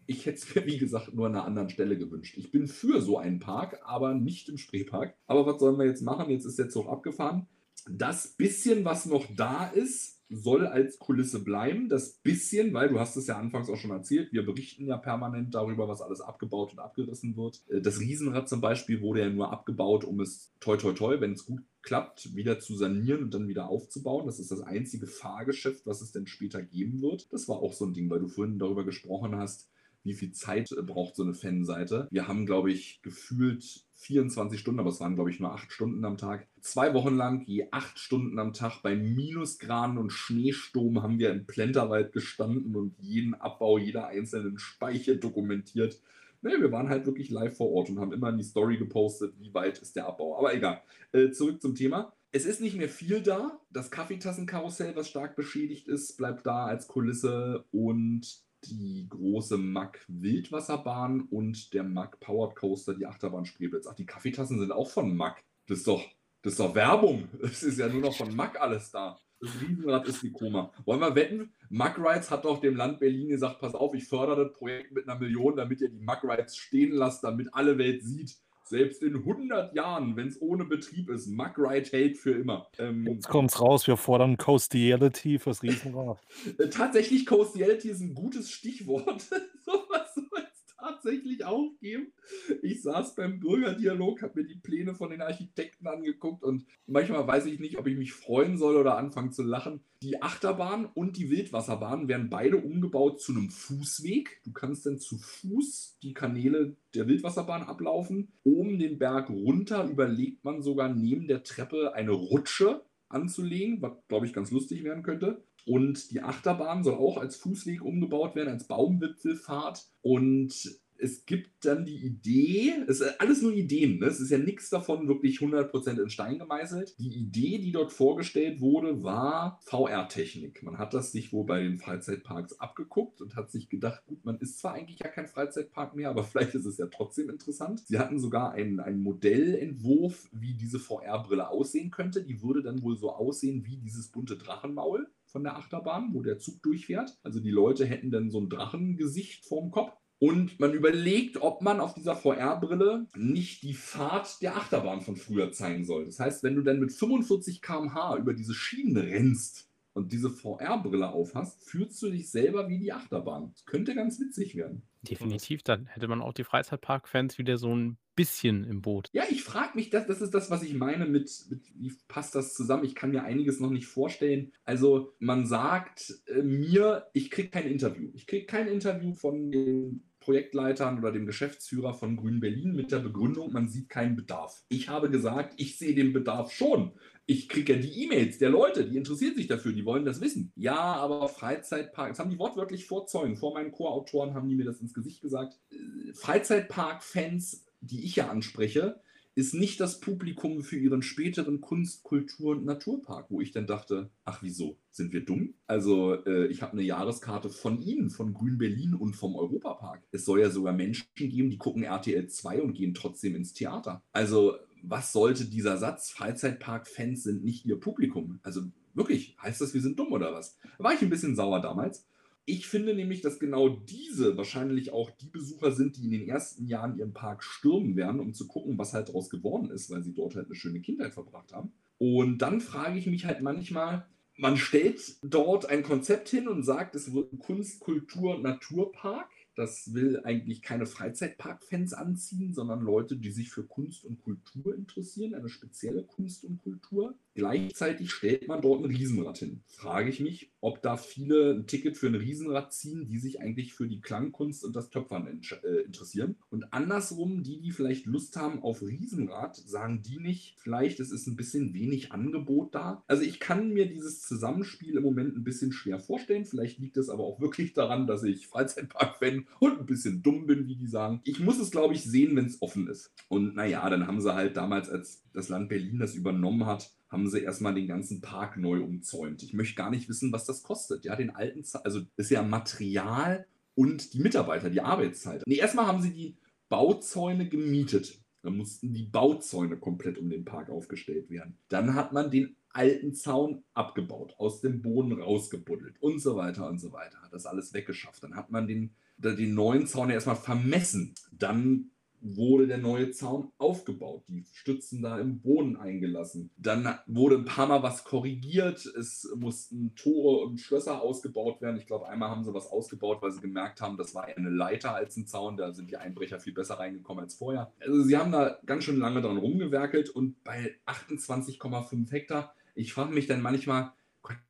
Ich hätte es mir, wie gesagt, nur an einer anderen Stelle gewünscht. Ich bin für so einen Park, aber nicht im Spreepark. Aber was sollen wir jetzt machen? Jetzt ist der Zug abgefahren. Das bisschen, was noch da ist, soll als Kulisse bleiben. Das bisschen, weil du hast es ja anfangs auch schon erzählt, wir berichten ja permanent darüber, was alles abgebaut und abgerissen wird. Äh, Das Riesenrad zum Beispiel wurde ja nur abgebaut, um es toi toi toi, wenn es gut klappt, wieder zu sanieren und dann wieder aufzubauen. Das ist das einzige Fahrgeschäft, was es denn später geben wird. Das war auch so ein Ding, weil du vorhin darüber gesprochen hast, wie viel Zeit äh, braucht so eine Fanseite. Wir haben, glaube ich, gefühlt 24 Stunden, aber es waren, glaube ich, nur acht Stunden am Tag. Zwei Wochen lang, je acht Stunden am Tag bei Minusgraden und Schneesturm haben wir im Plenterwald gestanden und jeden Abbau jeder einzelnen Speiche dokumentiert. Nee, wir waren halt wirklich live vor Ort und haben immer in die Story gepostet, wie weit ist der Abbau. Aber egal. Äh, zurück zum Thema. Es ist nicht mehr viel da. Das Kaffeetassenkarussell, was stark beschädigt ist, bleibt da als Kulisse und die große Mack Wildwasserbahn und der Mack Powered Coaster, die Achterbahn Spreeblitz. Ach, die Kaffeetassen sind auch von Mack. Das ist doch, das ist doch Werbung. Es ist ja nur noch von Mack alles da. Das Riesenrad ist wie Koma. Wollen wir wetten? Mack Rides hat doch dem Land Berlin gesagt, pass auf, ich fördere das Projekt mit einer Million, damit ihr die Mack Rides stehen lasst, damit alle Welt sieht, selbst in 100 Jahren, wenn es ohne Betrieb ist, Mack Ride hält für immer. Ähm, Jetzt kommt's raus, wir fordern Coastiality fürs Riesenrad. Tatsächlich, Coastiality ist ein gutes Stichwort. Sowas soll es tatsächlich auch geben. Ich saß beim Bürgerdialog, habe mir die Pläne von den Architekten angeguckt und manchmal weiß ich nicht, ob ich mich freuen soll oder anfangen zu lachen. Die Achterbahn und die Wildwasserbahn werden beide umgebaut zu einem Fußweg. Du kannst dann zu Fuß die Kanäle der Wildwasserbahn ablaufen. Oben den Berg runter überlegt man sogar neben der Treppe eine Rutsche anzulegen, was glaube ich ganz lustig werden könnte. Und die Achterbahn soll auch als Fußweg umgebaut werden, als Baumwipfelfahrt. Und es gibt dann die Idee, es ist alles nur Ideen, ne? es ist ja nichts davon wirklich 100% in Stein gemeißelt. Die Idee, die dort vorgestellt wurde, war VR-Technik. Man hat das sich wohl bei den Freizeitparks abgeguckt und hat sich gedacht, gut, man ist zwar eigentlich ja kein Freizeitpark mehr, aber vielleicht ist es ja trotzdem interessant. Sie hatten sogar einen, einen Modellentwurf, wie diese VR-Brille aussehen könnte. Die würde dann wohl so aussehen wie dieses bunte Drachenmaul von der Achterbahn, wo der Zug durchfährt. Also die Leute hätten dann so ein Drachengesicht vorm Kopf. Und man überlegt, ob man auf dieser VR-Brille nicht die Fahrt der Achterbahn von früher zeigen soll. Das heißt, wenn du dann mit 45 km/h über diese Schienen rennst und diese VR-Brille aufhast, fühlst du dich selber wie die Achterbahn. Das könnte ganz witzig werden. Definitiv, dann hätte man auch die Freizeitpark-Fans wieder so ein bisschen im Boot. Ja, ich frage mich, das, das ist das, was ich meine mit, mit, wie passt das zusammen? Ich kann mir einiges noch nicht vorstellen. Also man sagt äh, mir, ich kriege kein Interview. Ich kriege kein Interview von den Projektleitern oder dem Geschäftsführer von Grün Berlin mit der Begründung, man sieht keinen Bedarf. Ich habe gesagt, ich sehe den Bedarf schon. Ich kriege ja die E-Mails der Leute, die interessieren sich dafür, die wollen das wissen. Ja, aber Freizeitpark, das haben die wortwörtlich vor Zeugen, vor meinen Co-Autoren haben die mir das ins Gesicht gesagt. Äh, Freizeitpark-Fans, die ich ja anspreche, ist nicht das Publikum für ihren späteren Kunst-, Kultur- und Naturpark, wo ich dann dachte, ach wieso, sind wir dumm? Also äh, ich habe eine Jahreskarte von Ihnen, von Grün Berlin und vom Europapark. Es soll ja sogar Menschen geben, die gucken RTL 2 und gehen trotzdem ins Theater. Also was sollte dieser Satz, Freizeitpark-Fans sind nicht ihr Publikum? Also wirklich, heißt das, wir sind dumm oder was? Da war ich ein bisschen sauer damals. Ich finde nämlich, dass genau diese wahrscheinlich auch die Besucher sind, die in den ersten Jahren ihren Park stürmen werden, um zu gucken, was halt daraus geworden ist, weil sie dort halt eine schöne Kindheit verbracht haben. Und dann frage ich mich halt manchmal, man stellt dort ein Konzept hin und sagt, es wird ein Kunst-, Kultur-, Naturpark. Das will eigentlich keine Freizeitpark-Fans anziehen, sondern Leute, die sich für Kunst und Kultur interessieren, eine spezielle Kunst und Kultur. Gleichzeitig stellt man dort ein Riesenrad hin. Frage ich mich, ob da viele ein Ticket für ein Riesenrad ziehen, die sich eigentlich für die Klangkunst und das Töpfern äh, interessieren. Und andersrum, die, die vielleicht Lust haben auf Riesenrad, sagen die nicht, vielleicht es ist ein bisschen wenig Angebot da. Also ich kann mir dieses Zusammenspiel im Moment ein bisschen schwer vorstellen. Vielleicht liegt es aber auch wirklich daran, dass ich Freizeitpark-Fan und ein bisschen dumm bin, wie die sagen. Ich muss es, glaube ich, sehen, wenn es offen ist. Und naja, dann haben sie halt damals, als das Land Berlin das übernommen hat, haben sie erstmal den ganzen Park neu umzäunt. Ich möchte gar nicht wissen, was das kostet. Ja, den alten, also das ist ja Material und die Mitarbeiter, die Arbeitszeit. Nee, erstmal haben sie die Bauzäune gemietet. Dann mussten die Bauzäune komplett um den Park aufgestellt werden. Dann hat man den alten Zaun abgebaut, aus dem Boden rausgebuddelt und so weiter und so weiter. Hat das alles weggeschafft. Dann hat man den, den neuen Zaun ja erstmal vermessen. Dann wurde der neue Zaun aufgebaut, die Stützen da im Boden eingelassen. Dann wurde ein paar Mal was korrigiert, es mussten Tore und Schlösser ausgebaut werden. Ich glaube, einmal haben sie was ausgebaut, weil sie gemerkt haben, das war eher eine Leiter als ein Zaun, da sind die Einbrecher viel besser reingekommen als vorher. Also sie haben da ganz schön lange dran rumgewerkelt und bei 28,5 Hektar, ich frage mich dann manchmal,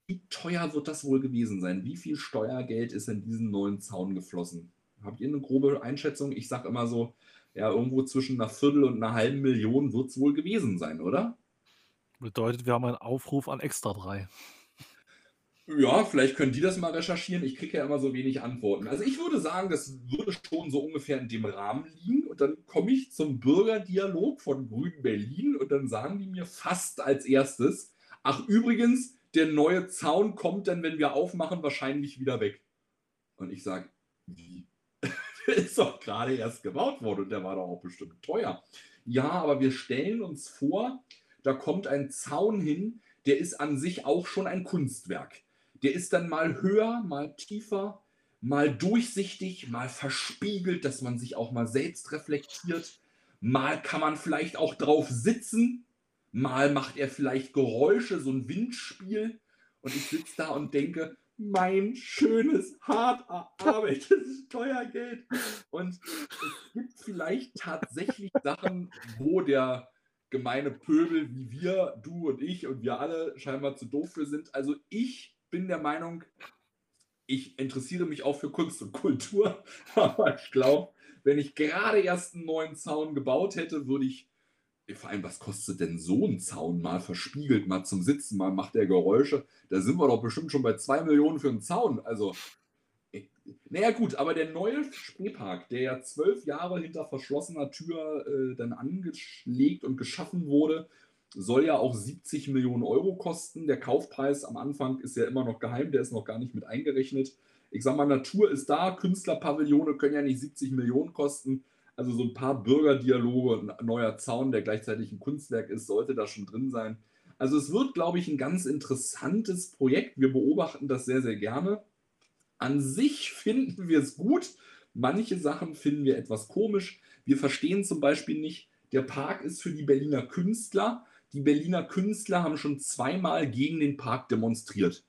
wie teuer wird das wohl gewesen sein? Wie viel Steuergeld ist in diesen neuen Zaun geflossen? Habt ihr eine grobe Einschätzung? Ich sage immer so, ja, irgendwo zwischen einer Viertel und einer halben Million wird es wohl gewesen sein, oder? Bedeutet, wir haben einen Aufruf an Extra 3. Ja, vielleicht können die das mal recherchieren. Ich kriege ja immer so wenig Antworten. Also ich würde sagen, das würde schon so ungefähr in dem Rahmen liegen. Und dann komme ich zum Bürgerdialog von Grün Berlin und dann sagen die mir fast als erstes, ach übrigens, der neue Zaun kommt dann, wenn wir aufmachen, wahrscheinlich wieder weg. Und ich sage, wie? ist doch gerade erst gebaut worden und der war doch auch bestimmt teuer. Ja, aber wir stellen uns vor, da kommt ein Zaun hin, der ist an sich auch schon ein Kunstwerk. Der ist dann mal höher, mal tiefer, mal durchsichtig, mal verspiegelt, dass man sich auch mal selbst reflektiert. Mal kann man vielleicht auch drauf sitzen, mal macht er vielleicht Geräusche, so ein Windspiel. Und ich sitze da und denke, mein schönes, hart erarbeitetes Steuergeld. Und es gibt vielleicht tatsächlich Sachen, wo der gemeine Pöbel wie wir, du und ich und wir alle scheinbar zu doof für sind. Also ich bin der Meinung, ich interessiere mich auch für Kunst und Kultur, aber ich glaube, wenn ich gerade erst einen neuen Zaun gebaut hätte, würde ich vor allem, was kostet denn so ein Zaun mal verspiegelt, mal zum Sitzen, mal macht der Geräusche? Da sind wir doch bestimmt schon bei zwei Millionen für einen Zaun. Also, naja, gut, aber der neue Spreepark, der ja zwölf Jahre hinter verschlossener Tür äh, dann angelegt und geschaffen wurde, soll ja auch 70 Millionen Euro kosten. Der Kaufpreis am Anfang ist ja immer noch geheim, der ist noch gar nicht mit eingerechnet. Ich sag mal, Natur ist da, Künstlerpavillone können ja nicht 70 Millionen kosten. Also so ein paar Bürgerdialoge, ein neuer Zaun, der gleichzeitig ein Kunstwerk ist, sollte da schon drin sein. Also es wird, glaube ich, ein ganz interessantes Projekt. Wir beobachten das sehr, sehr gerne. An sich finden wir es gut. Manche Sachen finden wir etwas komisch. Wir verstehen zum Beispiel nicht, der Park ist für die Berliner Künstler. Die Berliner Künstler haben schon zweimal gegen den Park demonstriert,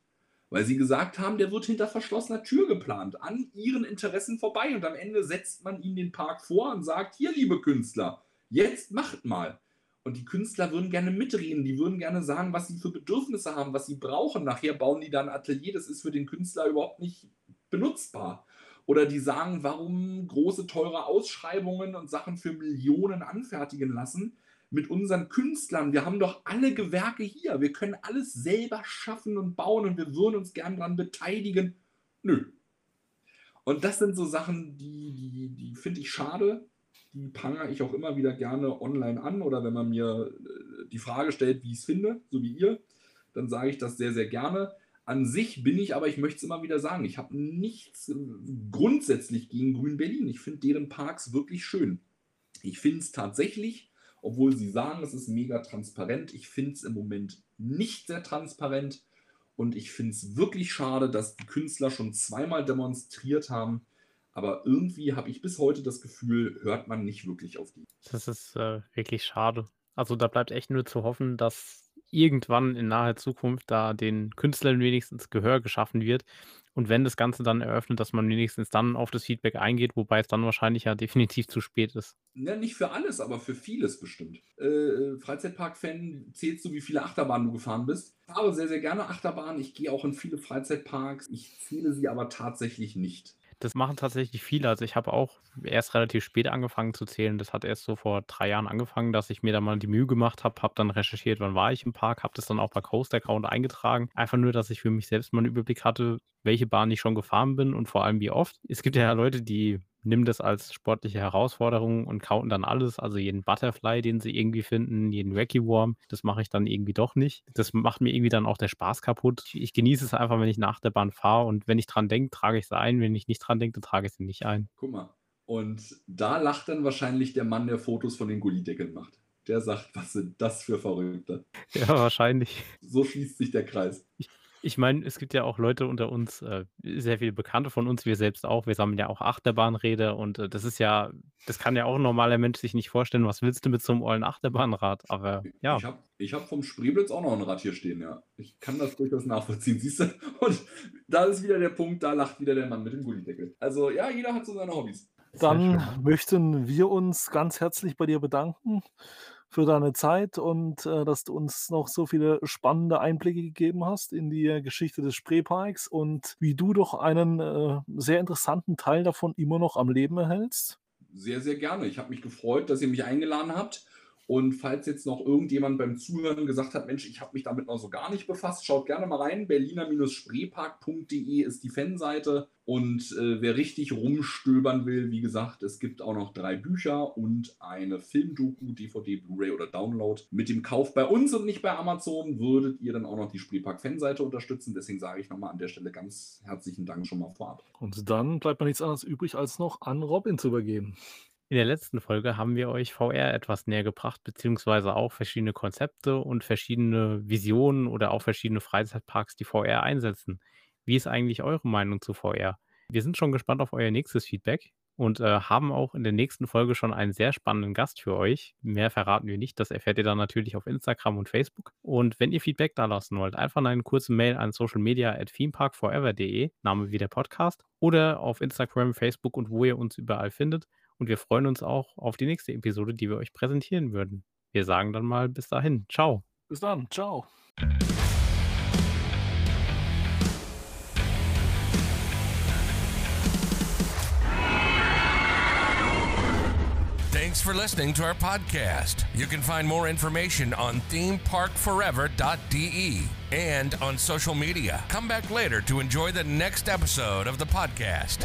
weil sie gesagt haben, der wird hinter verschlossener Tür geplant, an ihren Interessen vorbei. Und am Ende setzt man ihnen den Park vor und sagt, hier, liebe Künstler, jetzt macht mal. Und die Künstler würden gerne mitreden, die würden gerne sagen, was sie für Bedürfnisse haben, was sie brauchen. Nachher bauen die dann ein Atelier, das ist für den Künstler überhaupt nicht benutzbar. Oder die sagen, warum große, teure Ausschreibungen und Sachen für Millionen anfertigen lassen mit unseren Künstlern. Wir haben doch alle Gewerke hier. Wir können alles selber schaffen und bauen und wir würden uns gern daran beteiligen. Nö. Und das sind so Sachen, die, die, die finde ich schade. Die prangere ich auch immer wieder gerne online an oder wenn man mir äh, die Frage stellt, wie ich es finde, so wie ihr, dann sage ich das sehr, sehr gerne. An sich bin ich aber, ich möchte es immer wieder sagen, ich habe nichts äh, grundsätzlich gegen Grün Berlin. Ich finde deren Parks wirklich schön. Ich finde es tatsächlich, obwohl sie sagen, es ist mega transparent, ich finde es im Moment nicht sehr transparent. Und ich finde es wirklich schade, dass die Künstler schon zweimal demonstriert haben. Aber irgendwie habe ich bis heute das Gefühl, hört man nicht wirklich auf die. Das ist äh, wirklich schade. Also da bleibt echt nur zu hoffen, dass irgendwann in naher Zukunft da den Künstlern wenigstens Gehör geschaffen wird. Und wenn das Ganze dann eröffnet, dass man wenigstens dann auf das Feedback eingeht, wobei es dann wahrscheinlich ja definitiv zu spät ist. Ja, nicht für alles, aber für vieles bestimmt. Äh, Freizeitpark-Fan, zählst du, wie viele Achterbahnen du gefahren bist? Ich fahre sehr, sehr gerne Achterbahnen. Ich gehe auch in viele Freizeitparks. Ich zähle sie aber tatsächlich nicht. Das machen tatsächlich viele. Also ich habe auch erst relativ spät angefangen zu zählen. Das hat erst so vor drei Jahren angefangen, dass ich mir da mal die Mühe gemacht habe, habe dann recherchiert, wann war ich im Park, habe das dann auch bei Coast Account eingetragen. Einfach nur, dass ich für mich selbst mal einen Überblick hatte, welche Bahn ich schon gefahren bin und vor allem wie oft. Es gibt ja Leute, die nehmen das als sportliche Herausforderung und counten dann alles, also jeden Butterfly, den sie irgendwie finden, jeden Wacky Worm, das mache ich dann irgendwie doch nicht. Das macht mir irgendwie dann auch der Spaß kaputt. Ich genieße es einfach, wenn ich nach der Bahn fahre und wenn ich dran denke, trage ich sie ein, wenn ich nicht dran denke, dann trage ich sie nicht ein. Guck mal. Und da lacht dann wahrscheinlich der Mann, der Fotos von den Gullideckeln macht. Der sagt, was sind das für Verrückte? Ja, wahrscheinlich. So schließt sich der Kreis. Ich, ich meine, es gibt ja auch Leute unter uns, äh, sehr viele Bekannte von uns, wir selbst auch. Wir sammeln ja auch Achterbahnräder und äh, das ist ja, das kann ja auch ein normaler Mensch sich nicht vorstellen. Was willst du mit so einem ollen Achterbahnrad? Aber ja. Ich habe ich hab vom Spreeblitz auch noch ein Rad hier stehen, ja. Ich kann das durchaus nachvollziehen, siehst du? Und da ist wieder der Punkt, da lacht wieder der Mann mit dem Gullideckel. Also ja, jeder hat so seine Hobbys. Dann möchten wir uns ganz herzlich bei dir bedanken für deine Zeit und äh, dass du uns noch so viele spannende Einblicke gegeben hast in die Geschichte des Spreeparks und wie du doch einen äh, sehr interessanten Teil davon immer noch am Leben erhältst. Sehr, sehr gerne. Ich habe mich gefreut, dass ihr mich eingeladen habt. Und falls jetzt noch irgendjemand beim Zuhören gesagt hat, Mensch, ich habe mich damit noch so gar nicht befasst, schaut gerne mal rein. Berliner-spreepark.de ist die Fanseite. Und äh, wer richtig rumstöbern will, wie gesagt, es gibt auch noch drei Bücher und eine Filmdoku, DVD, Blu-ray oder Download. Mit dem Kauf bei uns und nicht bei Amazon würdet ihr dann auch noch die Spreepark-Fanseite unterstützen. Deswegen sage ich nochmal an der Stelle ganz herzlichen Dank schon mal vorab. Und dann bleibt mir nichts anderes übrig, als noch an Robin zu übergeben. In der letzten Folge haben wir euch VR etwas näher gebracht, beziehungsweise auch verschiedene Konzepte und verschiedene Visionen oder auch verschiedene Freizeitparks, die VR einsetzen. Wie ist eigentlich eure Meinung zu VR? Wir sind schon gespannt auf euer nächstes Feedback und äh, haben auch in der nächsten Folge schon einen sehr spannenden Gast für euch. Mehr verraten wir nicht, das erfährt ihr dann natürlich auf Instagram und Facebook. Und wenn ihr Feedback da lassen wollt, einfach eine kurze Mail an socialmedia at themeparkforever.de, Name wie der Podcast, oder auf Instagram, Facebook und wo ihr uns überall findet. Und wir freuen uns auch auf die nächste Episode, die wir euch präsentieren würden. Wir sagen dann mal bis dahin. Ciao. Bis dann. Ciao. Thanks for listening to our podcast. You can find more information on themeparkforever.de and on social media. Come back later to enjoy the next episode of the podcast.